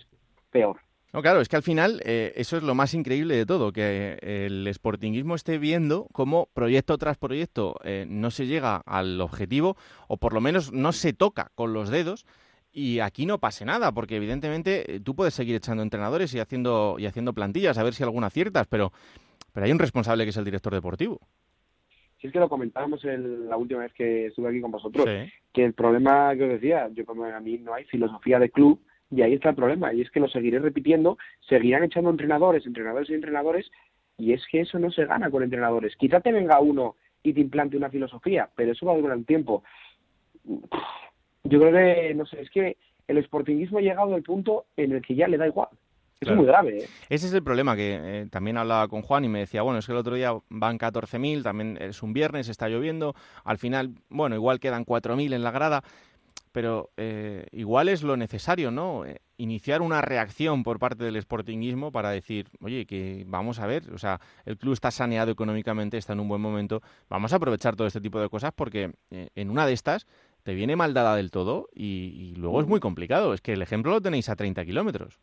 peor. No, claro, es que al final eh, eso es lo más increíble de todo, que eh, el sportinguismo esté viendo cómo proyecto tras proyecto no se llega al objetivo o por lo menos no se toca con los dedos y aquí no pase nada, porque evidentemente eh, tú puedes seguir echando entrenadores y haciendo, y haciendo plantillas a ver si alguna aciertas, pero, pero hay un responsable que es el director deportivo. Si es que lo comentábamos el- la última vez que estuve aquí con vosotros, Sí. que el problema que os decía, yo como a mí no hay filosofía de club y ahí está el problema y es que lo seguiré repitiendo, seguirán echando entrenadores, entrenadores y entrenadores y es que eso no se gana con entrenadores. Quizá te venga uno y te implante una filosofía, pero eso va a durar un tiempo. Yo creo que, no sé, es que el sportinguismo ha llegado al punto en el que ya le da igual. Claro. es muy grave, ¿eh? Ese es el problema, que eh, también hablaba con Juan y me decía, bueno, es que el otro día van 14.000, también es un viernes, está lloviendo, al final, bueno, igual quedan 4.000 en la grada, pero eh, igual es lo necesario, ¿no? Eh, iniciar una reacción por parte del sportinguismo para decir, oye, que vamos a ver, o sea, el club está saneado económicamente, está en un buen momento, vamos a aprovechar todo este tipo de cosas porque eh, en una de estas te viene mal dada del todo y, y luego es muy complicado, es que el ejemplo lo tenéis a 30 kilómetros.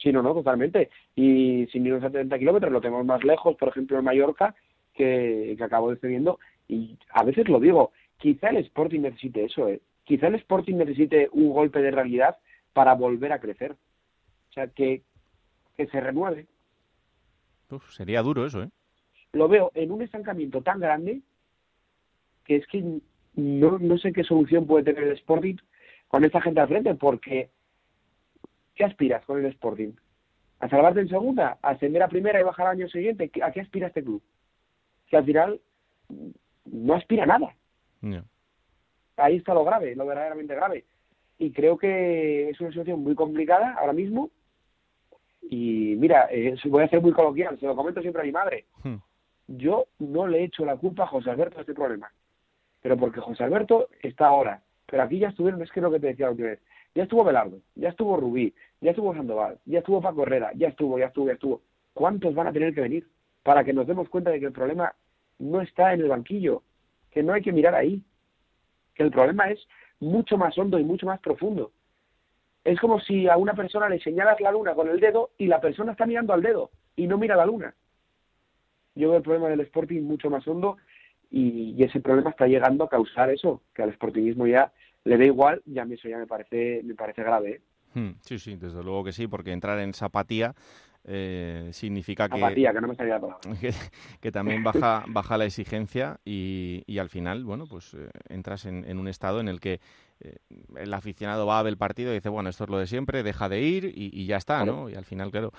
Sí, no, no, totalmente. Y sin irnos a 30 kilómetros, lo tenemos más lejos, por ejemplo, en Mallorca, que, que acabo descendiendo. Y a veces lo digo, quizá el Sporting necesite eso, ¿eh? Quizá el Sporting necesite un golpe de realidad para volver a crecer. O sea, que, que se renueve. Uf, sería duro eso, ¿eh? Lo veo en un estancamiento tan grande que es que no, no sé qué solución puede tener el Sporting con esta gente al frente, porque ¿qué aspiras con el Sporting? ¿A salvarte en segunda? ¿A ascender a primera y bajar al año siguiente? ¿Qué- ¿A qué aspira este club? Que al final mm, no aspira a nada. Ahí está lo grave, lo verdaderamente grave. y creo que es una situación muy complicada ahora mismo. Y mira, eh, voy a ser muy coloquial, se lo comento siempre a mi madre. Hmm. Yo no le echo la culpa a José Alberto de este problema, pero porque José Alberto está ahora. Pero aquí ya estuvieron, es que es lo que te decía la última vez, ya estuvo Belardo, ya estuvo Rubí, ya estuvo Sandoval, ya estuvo Paco Herrera, ya estuvo, ya estuvo, ya estuvo. ¿Cuántos van a tener que venir para que nos demos cuenta de que el problema no está en el banquillo, que no hay que mirar ahí, que el problema es mucho más hondo y mucho más profundo. Es como si a una persona le señalas la luna con el dedo y la persona está mirando al dedo y no mira la luna. Yo veo el problema del Sporting mucho más hondo y, ese problema está llegando a causar eso, que al sportingismo ya le da igual y a mí eso ya me parece, me parece grave. ¿eh? Hmm, Sí, sí, desde luego que sí, porque entrar en esa eh, significa que, Apatía, que no me salía la palabra. que, que también baja, baja la exigencia y, y al final, bueno, pues eh, entras en, en un estado en el que eh, el aficionado va a ver el partido y dice, bueno, esto es lo de siempre, deja de ir y, y ya está, ¿no? Y al final, claro,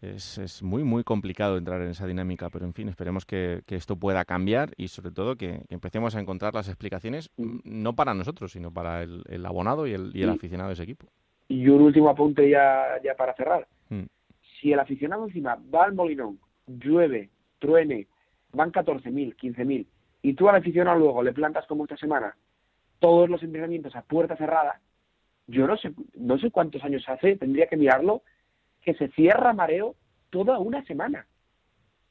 es, es muy, muy complicado entrar en esa dinámica, pero en fin, esperemos que, que esto pueda cambiar y sobre todo que, empecemos a encontrar las explicaciones, mm, no para nosotros, sino para el, el abonado y el, y el aficionado de ese equipo. Y un último apunte ya, ya para cerrar. Mm. Si el aficionado encima va al Molinón, llueve, truene, van 14.000, 15.000, y tú al aficionado luego le plantas como esta semana todos los entrenamientos a puerta cerrada, yo no sé, no sé cuántos años hace, tendría que mirarlo, que se cierra mareo toda una semana.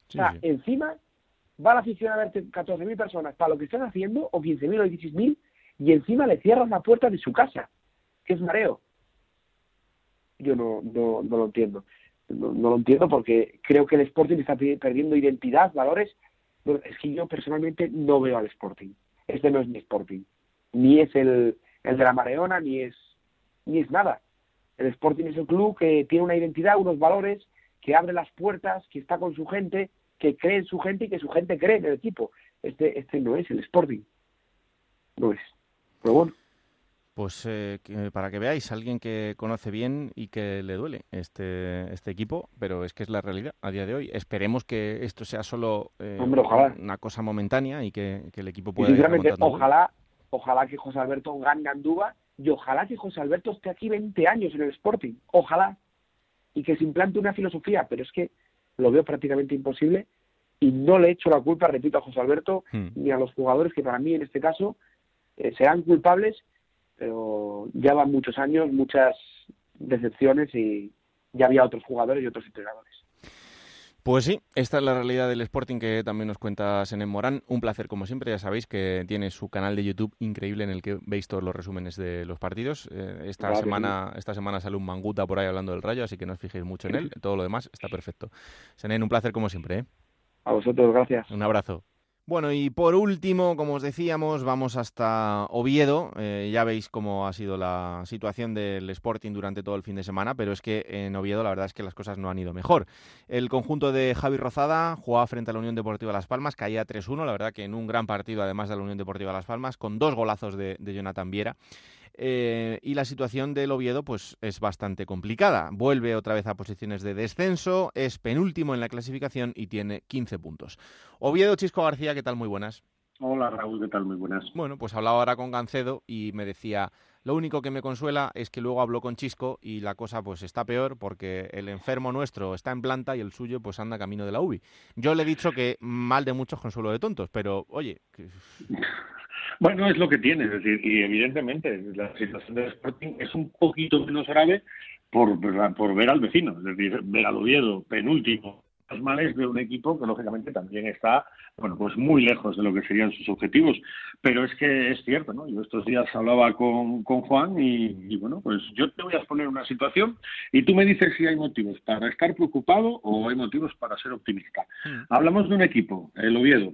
o sea, encima va la afición a verte 14.000 personas para lo que están haciendo, o 15.000 o 16.000, y encima le cierran la puerta de su casa, que es mareo. Yo no, no, no lo entiendo. No, no lo entiendo porque creo que el Sporting está perdiendo identidad, valores. Es que yo personalmente no veo al Sporting. Este no es mi Sporting. Ni es el, el de la Mareona, ni es, ni es nada. El Sporting es el club que tiene una identidad, unos valores, que abre las puertas, que está con su gente, que cree en su gente y que su gente cree en el equipo. Este, este no es el Sporting. No es. Pero bueno. Pues eh, que- para que veáis, alguien que conoce bien y que le duele este, este equipo, pero es que es la realidad a día de hoy. Esperemos que esto sea solo eh, Hombre, una cosa momentánea y que, que el equipo Y pueda ir sinceramente, ojalá, ojalá que José Alberto gane Andúba y ojalá que José Alberto esté aquí 20 años en el Sporting. Ojalá. Y que se implante una filosofía, pero es que lo veo prácticamente imposible y no le echo la culpa, repito, a José Alberto Hmm. ni a los jugadores que para mí en este caso eh, serán culpables, pero ya van muchos años, muchas decepciones y ya había otros jugadores y otros entrenadores. Pues sí, esta es la realidad del Sporting que también nos cuenta Senem Morán. Un placer, como siempre, ya sabéis que tiene su canal de YouTube increíble en el que veis todos los resúmenes de los partidos. Eh, esta, Claro semana, esta semana sale un manguta por ahí hablando del rayo, así que no os fijéis mucho en él. Todo lo demás está perfecto. Senem, un placer como siempre. ¿eh? A vosotros, gracias. Un abrazo. Bueno, y por último, como os decíamos, vamos hasta Oviedo. Eh, ya veis cómo ha sido la situación del Sporting durante todo el fin de semana, pero es que en Oviedo la verdad es que las cosas no han ido mejor. El conjunto de Javi Rozada jugaba frente a la Unión Deportiva Las Palmas, caía 3-1, la verdad que en un gran partido además de la Unión Deportiva Las Palmas, con dos golazos de, de Jonathan Viera. Eh, y la situación del Oviedo pues es bastante complicada. Vuelve otra vez a posiciones de descenso, es penúltimo en la clasificación y tiene 15 puntos. Oviedo, Chisco García, ¿qué tal? Muy buenas. Hola Raúl, ¿qué tal? Muy buenas. Bueno, pues hablaba ahora con Gancedo y me decía, lo único que me consuela es que luego habló con Chisco y la cosa pues está peor porque el enfermo nuestro está en planta y el suyo pues anda camino de la UBI. Yo le he dicho que mal de muchos consuelo de tontos, pero oye, que- Bueno, es lo que tiene, es decir, y evidentemente la situación del Sporting es un poquito menos grave por, por ver al vecino, es decir, ver al Oviedo penúltimo. Los males de un equipo que lógicamente también está, bueno, pues muy lejos de lo que serían sus objetivos. Pero es que es cierto, ¿no? Yo estos días hablaba con, con Juan y, y, bueno, pues yo te voy a exponer una situación y tú me dices si hay motivos para estar preocupado o hay motivos para ser optimista. Hablamos de un equipo, el Oviedo,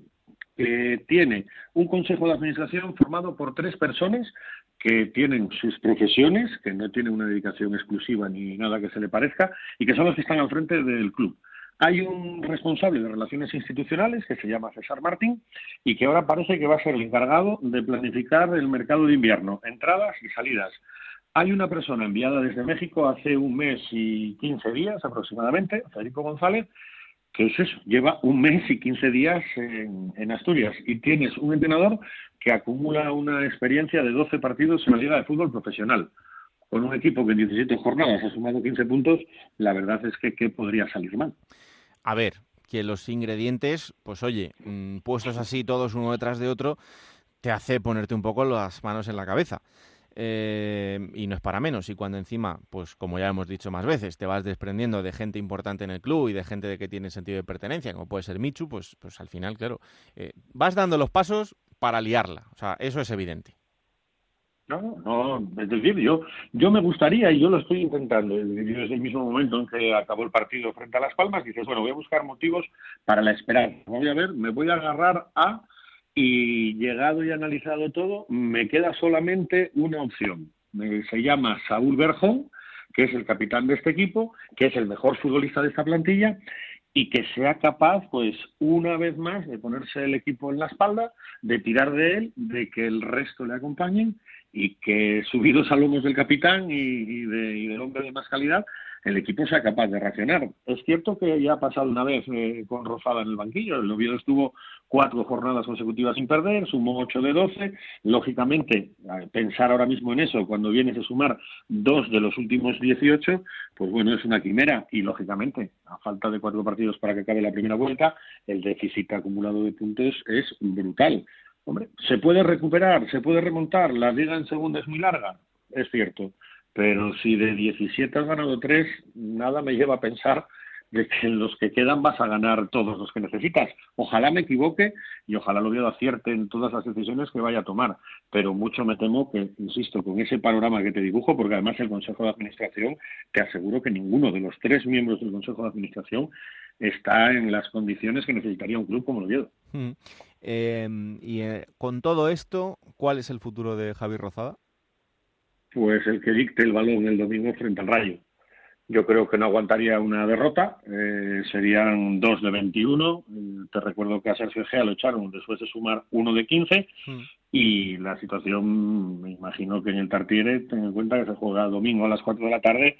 que tiene un consejo de administración formado por tres personas que tienen sus profesiones, que no tienen una dedicación exclusiva ni nada que se le parezca, y que son los que están al frente del club. Hay un responsable de relaciones institucionales que se llama César Martín y que ahora parece que va a ser el encargado de planificar el mercado de invierno, entradas y salidas. Hay una persona enviada desde México hace un mes y 15 días aproximadamente, Federico González, que es eso, lleva un mes y 15 días en, en, Asturias y tienes un entrenador que acumula una experiencia de 12 partidos en la Liga de Fútbol Profesional. con un equipo que en 17 jornadas ha sumado 15 puntos, la verdad es que ¿qué podría salir mal? A ver, que los ingredientes, pues oye, mm, puestos así todos uno detrás de otro, te hace ponerte un poco las manos en la cabeza. Eh, y no es para menos. Y cuando encima, pues como ya hemos dicho más veces, te vas desprendiendo de gente importante en el club y de gente de que tiene sentido de pertenencia, como puede ser Michu, pues, pues al final, claro, eh, vas dando los pasos para liarla. O sea, eso es evidente. No, no, es decir, yo, yo me gustaría, y yo lo estoy intentando, desde el mismo momento en que acabó el partido frente a Las Palmas, dices, bueno, voy a buscar motivos para la esperanza. Voy a ver, me voy a agarrar a y llegado y analizado todo, me queda solamente una opción. Se llama Saúl Berjón, que es el capitán de este equipo, que es el mejor futbolista de esta plantilla y que sea capaz, pues, una vez más de ponerse el equipo en la espalda, de tirar de él, de que el resto le acompañen y que subidos a lomos del capitán y, del hombre de más calidad, el equipo sea capaz de reaccionar. Es cierto que ya ha pasado una vez eh, con Rosada en el banquillo, el Oviedo estuvo cuatro jornadas consecutivas sin perder, sumó ocho de doce, lógicamente pensar ahora mismo en eso cuando vienes a sumar dos de los últimos dieciocho, pues bueno, es una quimera. Y lógicamente a falta de cuatro partidos para que acabe la primera vuelta, el déficit acumulado de puntos es brutal. Hombre, se puede recuperar, se puede remontar, la liga en segunda es muy larga, es cierto, pero si de 17 has ganado 3, nada me lleva a pensar de que en los que quedan vas a ganar todos los que necesitas. Ojalá me equivoque y ojalá lo veo acierte en todas las decisiones que vaya a tomar, pero mucho me temo que, insisto, con ese panorama que te dibujo, porque además el Consejo de Administración, te aseguro que ninguno de los tres miembros del Consejo de Administración está en las condiciones que necesitaría un club como el Oviedo. Mm. Em, y eh, con todo esto, ¿cuál es el futuro de Javi Rozada? Pues el que dicte el balón el domingo frente al Rayo. Yo creo que no aguantaría una derrota, eh, serían dos de 21. Eh, te recuerdo que a Sergio lo echaron después de sumar uno de 15 hmm. y la situación, me imagino que en el Tartiere, ten en cuenta que se juega domingo a las 4 de la tarde,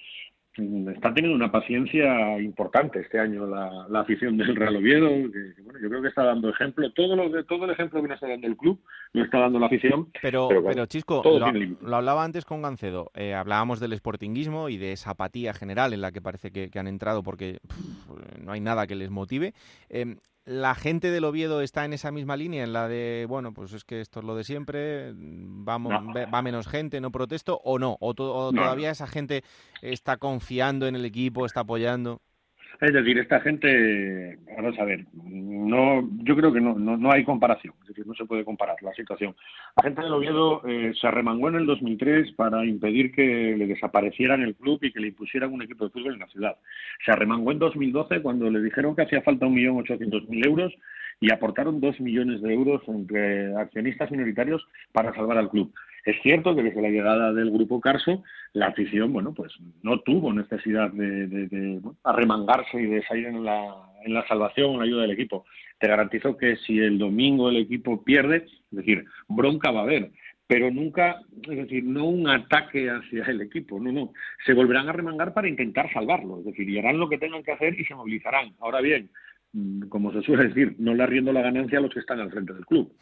está teniendo una paciencia importante este año la, afición del Real Oviedo, que, bueno, yo creo que está dando ejemplo, todo lo todo el ejemplo que nos está dando el club lo está dando la afición. Pero, pero, Chisco, lo, hablaba antes con Gancedo, eh, hablábamos del sportinguismo y de esa apatía general en la que parece que, han entrado porque no hay nada que les motive. Eh, la gente del Oviedo está en esa misma línea, en la de, bueno, pues es que esto es lo de siempre, vamos, va menos gente, no protesto, o no, o, todavía esa gente está confiando en el equipo, está apoyando. Es decir, esta gente, vamos a ver, no, yo creo que no, no, hay comparación, es decir, no se puede comparar la situación. La gente del Oviedo eh, se arremangó en el 2003 para impedir que le desaparecieran el club y que le impusieran un equipo de fútbol en la ciudad. Se arremangó en 2012 cuando le dijeron que hacía falta 1.800.000 euros y aportaron 2 millones de euros entre accionistas minoritarios para salvar al club. Es cierto que desde la llegada del grupo Carso, la afición, bueno, pues no tuvo necesidad de, arremangarse y de salir en la, en la salvación, en la ayuda del equipo. Te garantizo que si el domingo el equipo pierde, es decir, bronca va a haber, pero nunca, es decir, no un ataque hacia el equipo, no, no. Se volverán a remangar para intentar salvarlo, es decir, y harán lo que tengan que hacer y se movilizarán. Ahora bien, mm, como se suele decir, no le arriendo la ganancia a los que están al frente del club.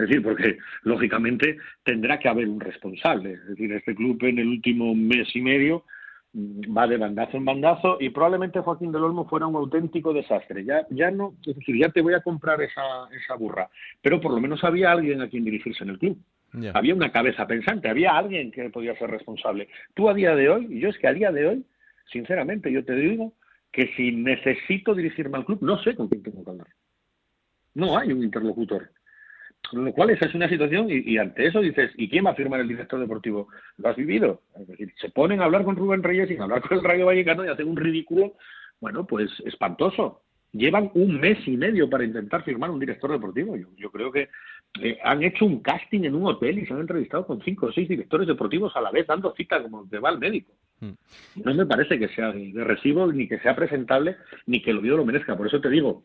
Es decir, porque lógicamente tendrá que haber un responsable. Es decir, este club en el último mes y medio mm, va de bandazo en bandazo y probablemente Joaquín del Olmo fuera un auténtico desastre. Ya, ya no, es decir, ya te voy a comprar esa, esa burra, pero por lo menos había alguien a quien dirigirse en el club. Había una cabeza pensante, había alguien que podía ser responsable. Tú a día de hoy, y yo es que a día de hoy, sinceramente, yo te digo que si necesito dirigirme al club, no sé con quién tengo que hablar. No hay un interlocutor. Con lo cual esa es una situación y, ante eso dices, ¿y quién va a firmar el director deportivo? Lo has vivido. Es decir, se ponen a hablar con Rubén Reyes y a hablar con el Rayo Vallecano y hacen un ridículo, bueno, pues espantoso. Llevan un mes y medio para intentar firmar un director deportivo. Yo, creo que eh, han hecho un casting en un hotel y se han entrevistado con cinco o seis directores deportivos a la vez, dando cita como te va al médico. Hmm. No me parece que sea de recibo, ni que sea presentable, ni que el Oviedo lo merezca. Por eso te digo,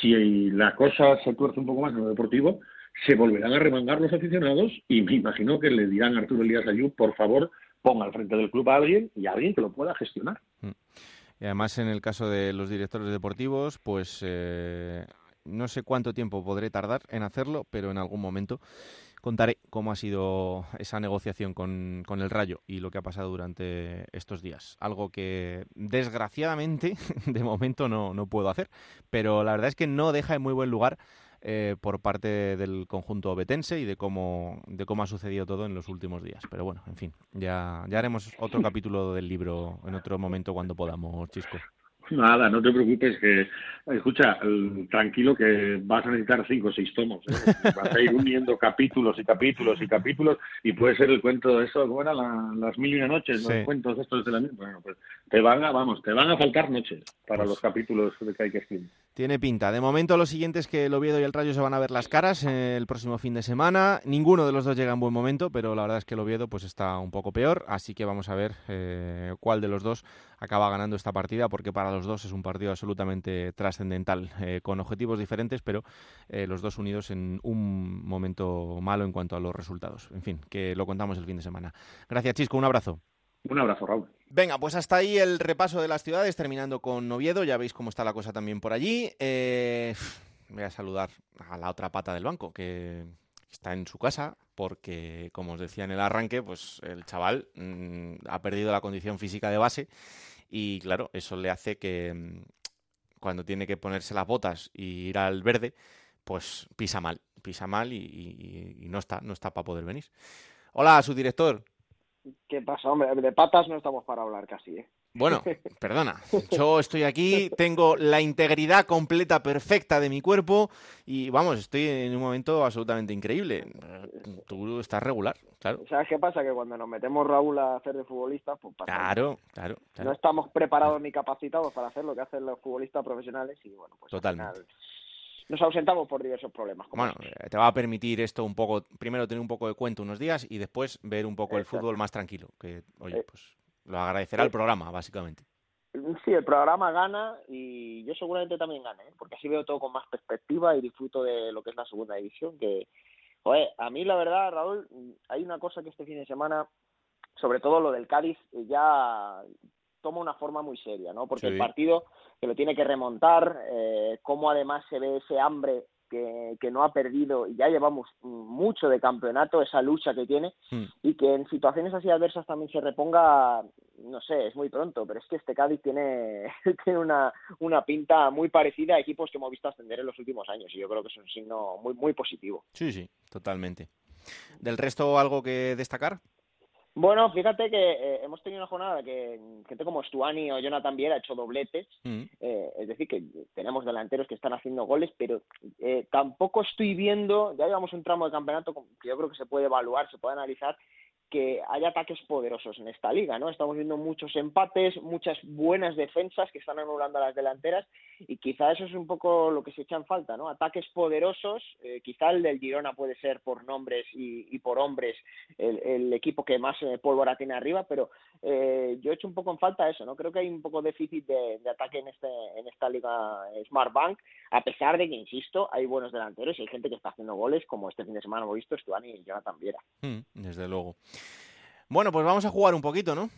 si la cosa se tuerce un poco más en lo deportivo, se volverán a remangar los aficionados y me imagino que le dirán a Arturo Elías Ayú, por favor, ponga al frente del club a alguien y a alguien que lo pueda gestionar. Mm. Y además, en el caso de los directores deportivos, pues eh, no sé cuánto tiempo podré tardar en hacerlo, pero en algún momento contaré cómo ha sido esa negociación con, con, el Rayo y lo que ha pasado durante estos días. Algo que desgraciadamente de momento no, no puedo hacer, pero la verdad es que no deja en muy buen lugar eh, por parte del conjunto betense y de cómo, de cómo ha sucedido todo en los últimos días. Pero bueno, en fin, ya, ya haremos otro capítulo del libro en otro momento cuando podamos, Chisco. Nada, no te preocupes que, escucha, tranquilo que vas a necesitar cinco o seis tomos. ¿eh? Vas a ir uniendo capítulos y capítulos y capítulos y puede ser el cuento de eso, ¿cómo eran las mil y una noches? Los cuentos estos de la Bueno, pues te van a, vamos, te van a faltar noches para pues los capítulos que hay que escribir. Tiene pinta. De momento lo siguiente es que el Oviedo y el Rayo se van a ver las caras el próximo fin de semana. Ninguno de los dos llega en buen momento, pero la verdad es que el Oviedo pues está un poco peor, así que vamos a ver eh, cuál de los dos acaba ganando esta partida, porque para los dos es un partido absolutamente trascendental, eh, con objetivos diferentes, pero eh, los dos unidos en un momento malo en cuanto a los resultados. En fin, que lo contamos el fin de semana. Gracias, Chisco. Un abrazo. Un abrazo, Raúl. Venga, pues hasta ahí el repaso de las ciudades, terminando con Oviedo. Ya veis cómo está la cosa también por allí. Eh, voy a saludar a la otra pata del banco, que está en su casa, porque, como os decía en el arranque, pues el chaval mm, ha perdido la condición física de base y, claro, eso le hace que mm, cuando tiene que ponerse las botas y ir al verde, pues pisa mal, pisa mal y, y no está, no está para poder venir. Hola, su director. ¿Qué pasa, hombre? De patas no estamos para hablar casi, ¿eh? Bueno, perdona, yo estoy aquí, tengo la integridad completa, perfecta de mi cuerpo y vamos, estoy en un momento absolutamente increíble. Tú estás regular, claro. ¿Sabes qué pasa? Que cuando nos metemos Raúl a hacer de futbolista, pues pasa. Claro, claro, No estamos preparados ni capacitados para hacer lo que hacen los futbolistas profesionales y bueno, pues Totalmente nos ausentamos por diversos problemas. bueno, te va a permitir esto un poco, primero tener un poco de cuento unos días y después ver un poco el fútbol más tranquilo, que, oye, eh, pues lo agradecerá el programa, básicamente. Sí, el programa gana y yo seguramente también gane, ¿eh? porque así veo todo con más perspectiva y disfruto de lo que es la segunda división, que, joder, a mí la verdad, Raúl, hay una cosa que este fin de semana, sobre todo lo del Cádiz, ya toma una forma muy seria, ¿no? Porque el partido que lo tiene que remontar, eh, cómo además se ve ese hambre que, que, no ha perdido y ya llevamos mucho de campeonato, esa lucha que tiene, hmm. y que en situaciones así adversas también se reponga, no sé, es muy pronto, pero es que este Cádiz tiene, tiene una, una pinta muy parecida a equipos que hemos visto ascender en los últimos años, y yo creo que es un signo muy, muy positivo. Sí, sí, totalmente. ¿Del resto algo que destacar? Bueno, fíjate que eh, hemos tenido una jornada que gente como Stuani o Jonathan Viera ha hecho dobletes, mm. eh, es decir, que tenemos delanteros que están haciendo goles, pero eh, tampoco estoy viendo, ya llevamos un tramo de campeonato que yo creo que se puede evaluar, se puede analizar, que haya ataques poderosos en esta liga, ¿no? Estamos viendo muchos empates, muchas buenas defensas que están anulando a las delanteras y quizá eso es un poco lo que se echa en falta, ¿no? Ataques poderosos, eh, quizá el del Girona puede ser por nombres y, por hombres el, equipo que más eh, pólvora tiene arriba, pero eh, yo he hecho un poco en falta eso, ¿no? Creo que hay un poco déficit de, ataque en, este, en esta liga Smart Bank, a pesar de que, insisto, hay buenos delanteros y hay gente que está haciendo goles, como este fin de semana hemos visto Stuani y Jonathan Viera. Mm, desde luego. Bueno, pues vamos a jugar un poquito, ¿no?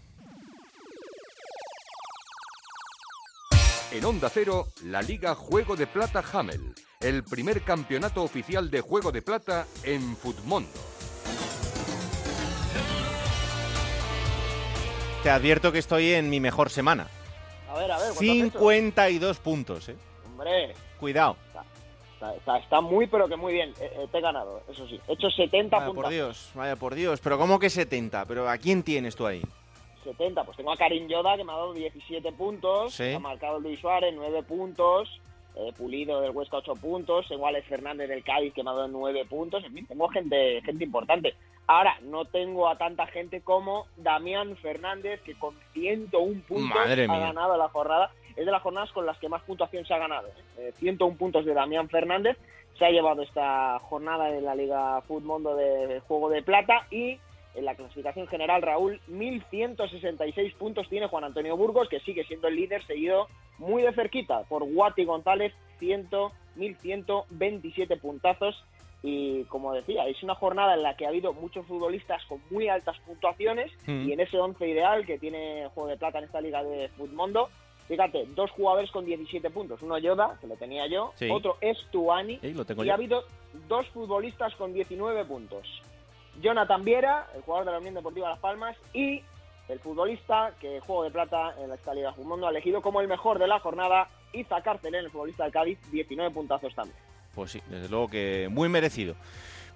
En Onda Cero, la Liga Juego de Plata Hamel, el primer campeonato oficial de Juego de Plata en Futmundo. Te advierto que estoy en mi mejor semana. A ver, a ver. 52 puntos, ¿eh? Hombre. Cuidado. Está, muy, pero que muy bien. Eh, eh, te he ganado, eso sí. He hecho 70 vaya por Dios, vaya por Dios. Pero ¿cómo que 70? ¿Pero a quién tienes tú ahí? 70, pues tengo a Karim Yoda que me ha dado 17 puntos. Ha marcado Luis Suárez 9 puntos. Eh, Pulido del Huesca 8 puntos. Tengo Alex Fernández del Cádiz que me ha dado 9 puntos. En fin, tengo gente, gente importante. Ahora, no tengo a tanta gente como Damián Fernández que con 101 puntos ha ganado la jornada es de las jornadas con las que más puntuación se ha ganado. 101 ¿eh? Eh, puntos de Damián Fernández se ha llevado esta jornada en la Liga Mundo de Juego de Plata y en la clasificación general, Raúl, 1.166 puntos tiene Juan Antonio Burgos, que sigue siendo el líder, seguido muy de cerquita por Guati González, 1.127 puntazos. Y como decía, es una jornada en la que ha habido muchos futbolistas con muy altas puntuaciones mm. y en ese once ideal que tiene Juego de Plata en esta liga de Mundo Fíjate, dos jugadores con 17 puntos. Uno Yoda, que lo tenía yo, Sí. otro es Tuani. Sí, lo tengo y yo. ha habido dos futbolistas con 19 puntos. Jonathan Viera, el jugador de la Unión Deportiva Las Palmas, y el futbolista que juego de plata en esta Liga Mundo ha elegido como el mejor de la jornada, Iza Carcelén, el futbolista del Cádiz, 19 puntazos también. Pues sí, desde luego que muy merecido.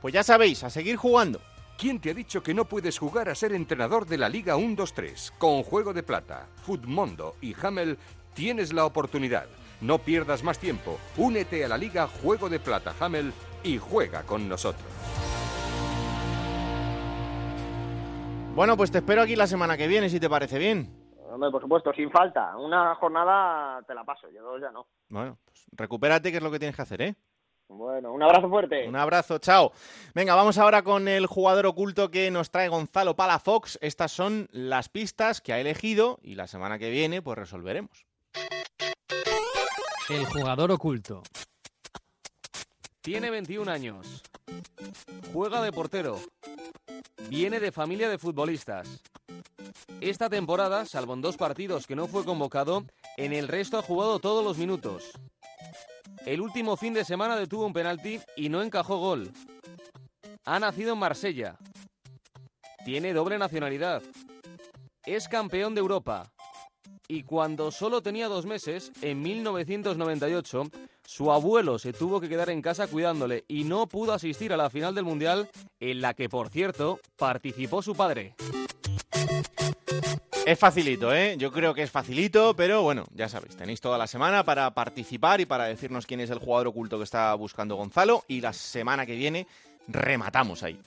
Pues ya sabéis, a seguir jugando. ¿Quién te ha dicho que no puedes jugar a ser entrenador de la Liga 1-2-3? Con Juego de Plata, Futmundo y Hamel tienes la oportunidad. No pierdas más tiempo. Únete a la Liga Juego de Plata Hamel y juega con nosotros. Bueno, pues te espero aquí la semana que viene, si te parece bien. Hombre, por supuesto, sin falta. Una jornada te la paso, yo ya no. Bueno, pues recupérate, que es lo que tienes que hacer, ¿eh? Bueno, un abrazo fuerte. Un abrazo, chao. Venga, vamos ahora con el jugador oculto que nos trae Gonzalo Palafox. Estas son las pistas que ha elegido y la semana que viene pues resolveremos. El jugador oculto. Tiene 21 años. Juega de portero. Viene de familia de futbolistas. Esta temporada, salvo en dos partidos que no fue convocado, en el resto ha jugado todos los minutos. El último fin de semana detuvo un penalti y no encajó gol. Ha nacido en Marsella. Tiene doble nacionalidad. Es campeón de Europa. Y cuando solo tenía dos meses, en 1998, su abuelo se tuvo que quedar en casa cuidándole y no pudo asistir a la final del Mundial, en la que, por cierto, participó su padre. Es facilito, ¿eh? Yo creo que es facilito, pero bueno, ya sabéis, tenéis toda la semana para participar y para decirnos quién es el jugador oculto que está buscando Gonzalo y la semana que viene rematamos ahí.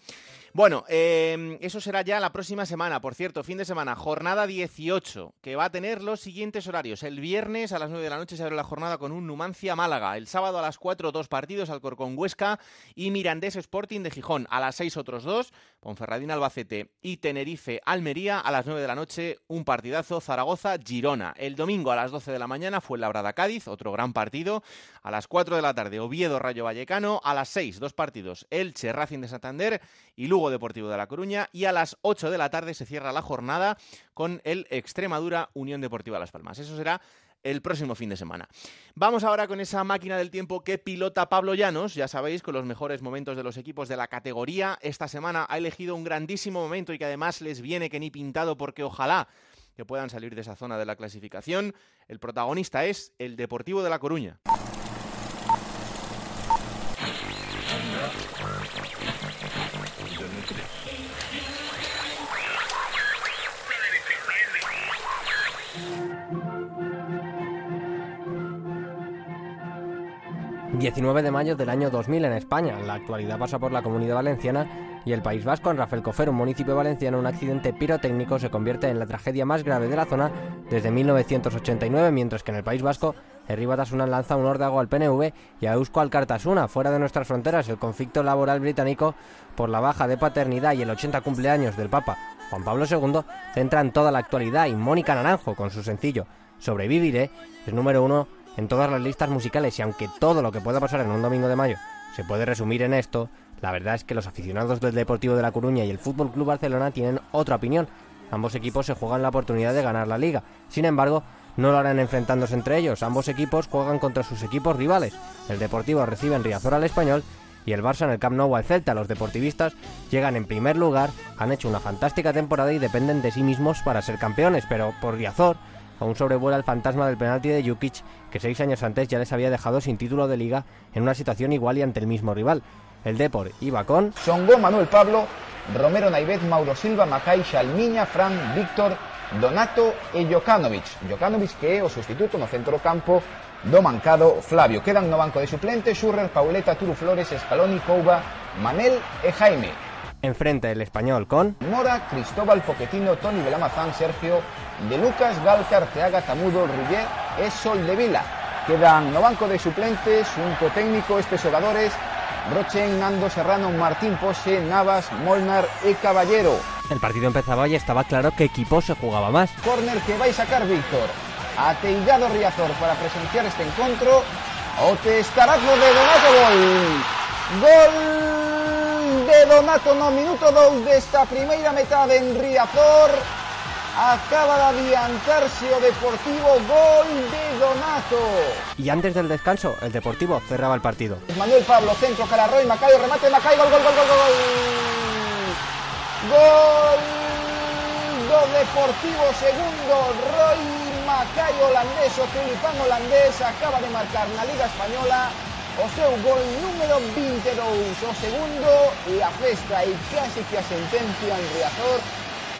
Bueno, eh, eso será ya la próxima semana. Por cierto, fin de semana, jornada 18, que va a tener los siguientes horarios. El viernes a las 9 de la noche se abre la jornada con un Numancia Málaga. El sábado a las 4, dos partidos, Alcorcón Huesca y Mirandés Sporting de Gijón. A las 6 otros dos, Ponferradín Albacete y Tenerife Almería. A las 9 de la noche, un partidazo, Zaragoza Girona. El domingo a las 12 de la mañana fue Labrada Cádiz, otro gran partido. A las 4 de la tarde, Oviedo Rayo Vallecano. A las 6, dos partidos, Elche Racing de Santander y Lugo Deportivo de La Coruña. Y a las 8 de la tarde se cierra la jornada con el Extremadura Unión Deportiva Las Palmas. Eso será el próximo fin de semana. Vamos ahora con esa máquina del tiempo que pilota Pablo Llanos, ya sabéis, con los mejores momentos de los equipos de la categoría. Esta semana ha elegido un grandísimo momento y que además les viene que ni pintado porque ojalá que puedan salir de esa zona de la clasificación. El protagonista es el Deportivo de La Coruña. 19 de mayo del año 2000 en España. La actualidad pasa por la Comunidad Valenciana y el País Vasco. En Rafael Cofer, un municipio valenciano, un accidente pirotécnico se convierte en la tragedia más grave de la zona desde 1989, mientras que en el País Vasco, Herri Batasuna lanza un órdago al PNV y a Eusko Alcartasuna. Fuera de nuestras fronteras, el conflicto laboral británico por la baja de paternidad y el 80 cumpleaños del Papa Juan Pablo II centran toda la actualidad y Mónica Naranjo, con su sencillo Sobreviviré, es número uno en todas las listas musicales y aunque todo lo que pueda pasar en un domingo de mayo se puede resumir en esto, la verdad es que los aficionados del Deportivo de La Coruña y el Fútbol Club Barcelona tienen otra opinión. Ambos equipos se juegan la oportunidad de ganar la liga. Sin embargo, no lo harán enfrentándose entre ellos. Ambos equipos juegan contra sus equipos rivales. El Deportivo recibe en Riazor al Español y el Barça en el Camp Nou al Celta. Los deportivistas llegan en primer lugar, han hecho una fantástica temporada y dependen de sí mismos para ser campeones, pero por Riazor aún sobrevuela el fantasma del penalti de Jukic, que seis años antes ya les había dejado sin título de liga en una situación igual y ante el mismo rival. El Depor iba con Songo, Manuel Pablo, Romero Naivet, Mauro Silva, Macai, Xalmiña, Fran, Víctor, Donato e Jokanovic. Jokanovic que o sustituto no centrocampo do mancado Flavio. Quedan no banco de suplentes Xurrer, Pauleta, Turu Flores, Escaloni, Couba, Manel e Jaime. Enfrente el español con Mora, Cristóbal, Poquetino, Tony Belamazán, Sergio, De Lucas, Galcar, Teaga, Tamudo, Ruller e Soldevila. Quedan no banco de suplentes, junto técnico, estes xogadores, Rochen, Nando Serrano, Martín Pose, Navas, Molnar e Caballero. El partido empezaba y estaba claro qué equipo se jugaba más. Corner que vai sacar Víctor. Ateigado Riazor para presenciar este encontro. O testarazgo de Donato Gol. Gol de Donato no minuto 2 desta primeira metade en Riazor. acaba de adiantarse o Deportivo, gol de Donato. Y antes del descanso, el Deportivo cerraba el partido. Manuel Pablo, centro, cara Roy, Macayo, remate, Macayo, gol, gol, gol, gol, gol. Gol do Deportivo segundo, Roy Macayo holandés, o tulipán holandés, acaba de marcar na Liga Española o seu gol número 22, o segundo e a festa e casi que a sentencia en Riazor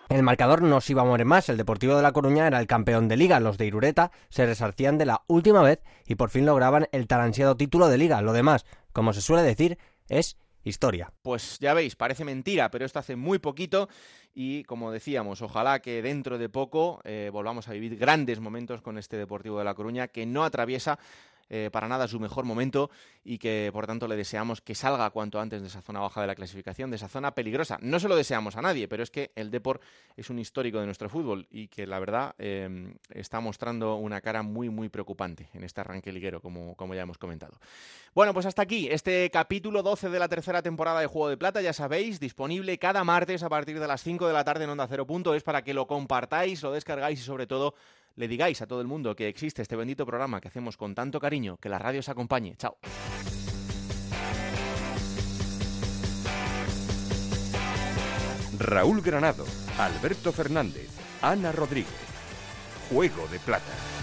el marcador no se iba a mover más, el Deportivo de La Coruña era el campeón de liga, los de Irureta se resarcían de la última vez y por fin lograban el tan ansiado título de liga. Lo demás, como se suele decir, es historia. Pues ya veis, parece mentira, pero esto hace muy poquito y como decíamos, ojalá que dentro de poco eh, volvamos a vivir grandes momentos con este Deportivo de La Coruña que no atraviesa eh, para nada su mejor momento y que por tanto le deseamos que salga cuanto antes de esa zona baja de la clasificación, de esa zona peligrosa. No se lo deseamos a nadie, pero es que el Depor es un histórico de nuestro fútbol y que la verdad em, está mostrando una cara muy muy preocupante en este arranque liguero, como, como ya hemos comentado. Bueno, pues hasta aquí este capítulo 12 de la tercera temporada de Juego de Plata, ya sabéis, disponible cada martes a partir de las 5 de la tarde en Onda Cero es para que lo compartáis, lo descargáis y sobre todo le digáis a todo el mundo que existe este bendito programa que hacemos con tanto cariño, que la radio os acompañe. Chao. Raúl Granado, Alberto Fernández, Ana Rodríguez. Juego de Plata.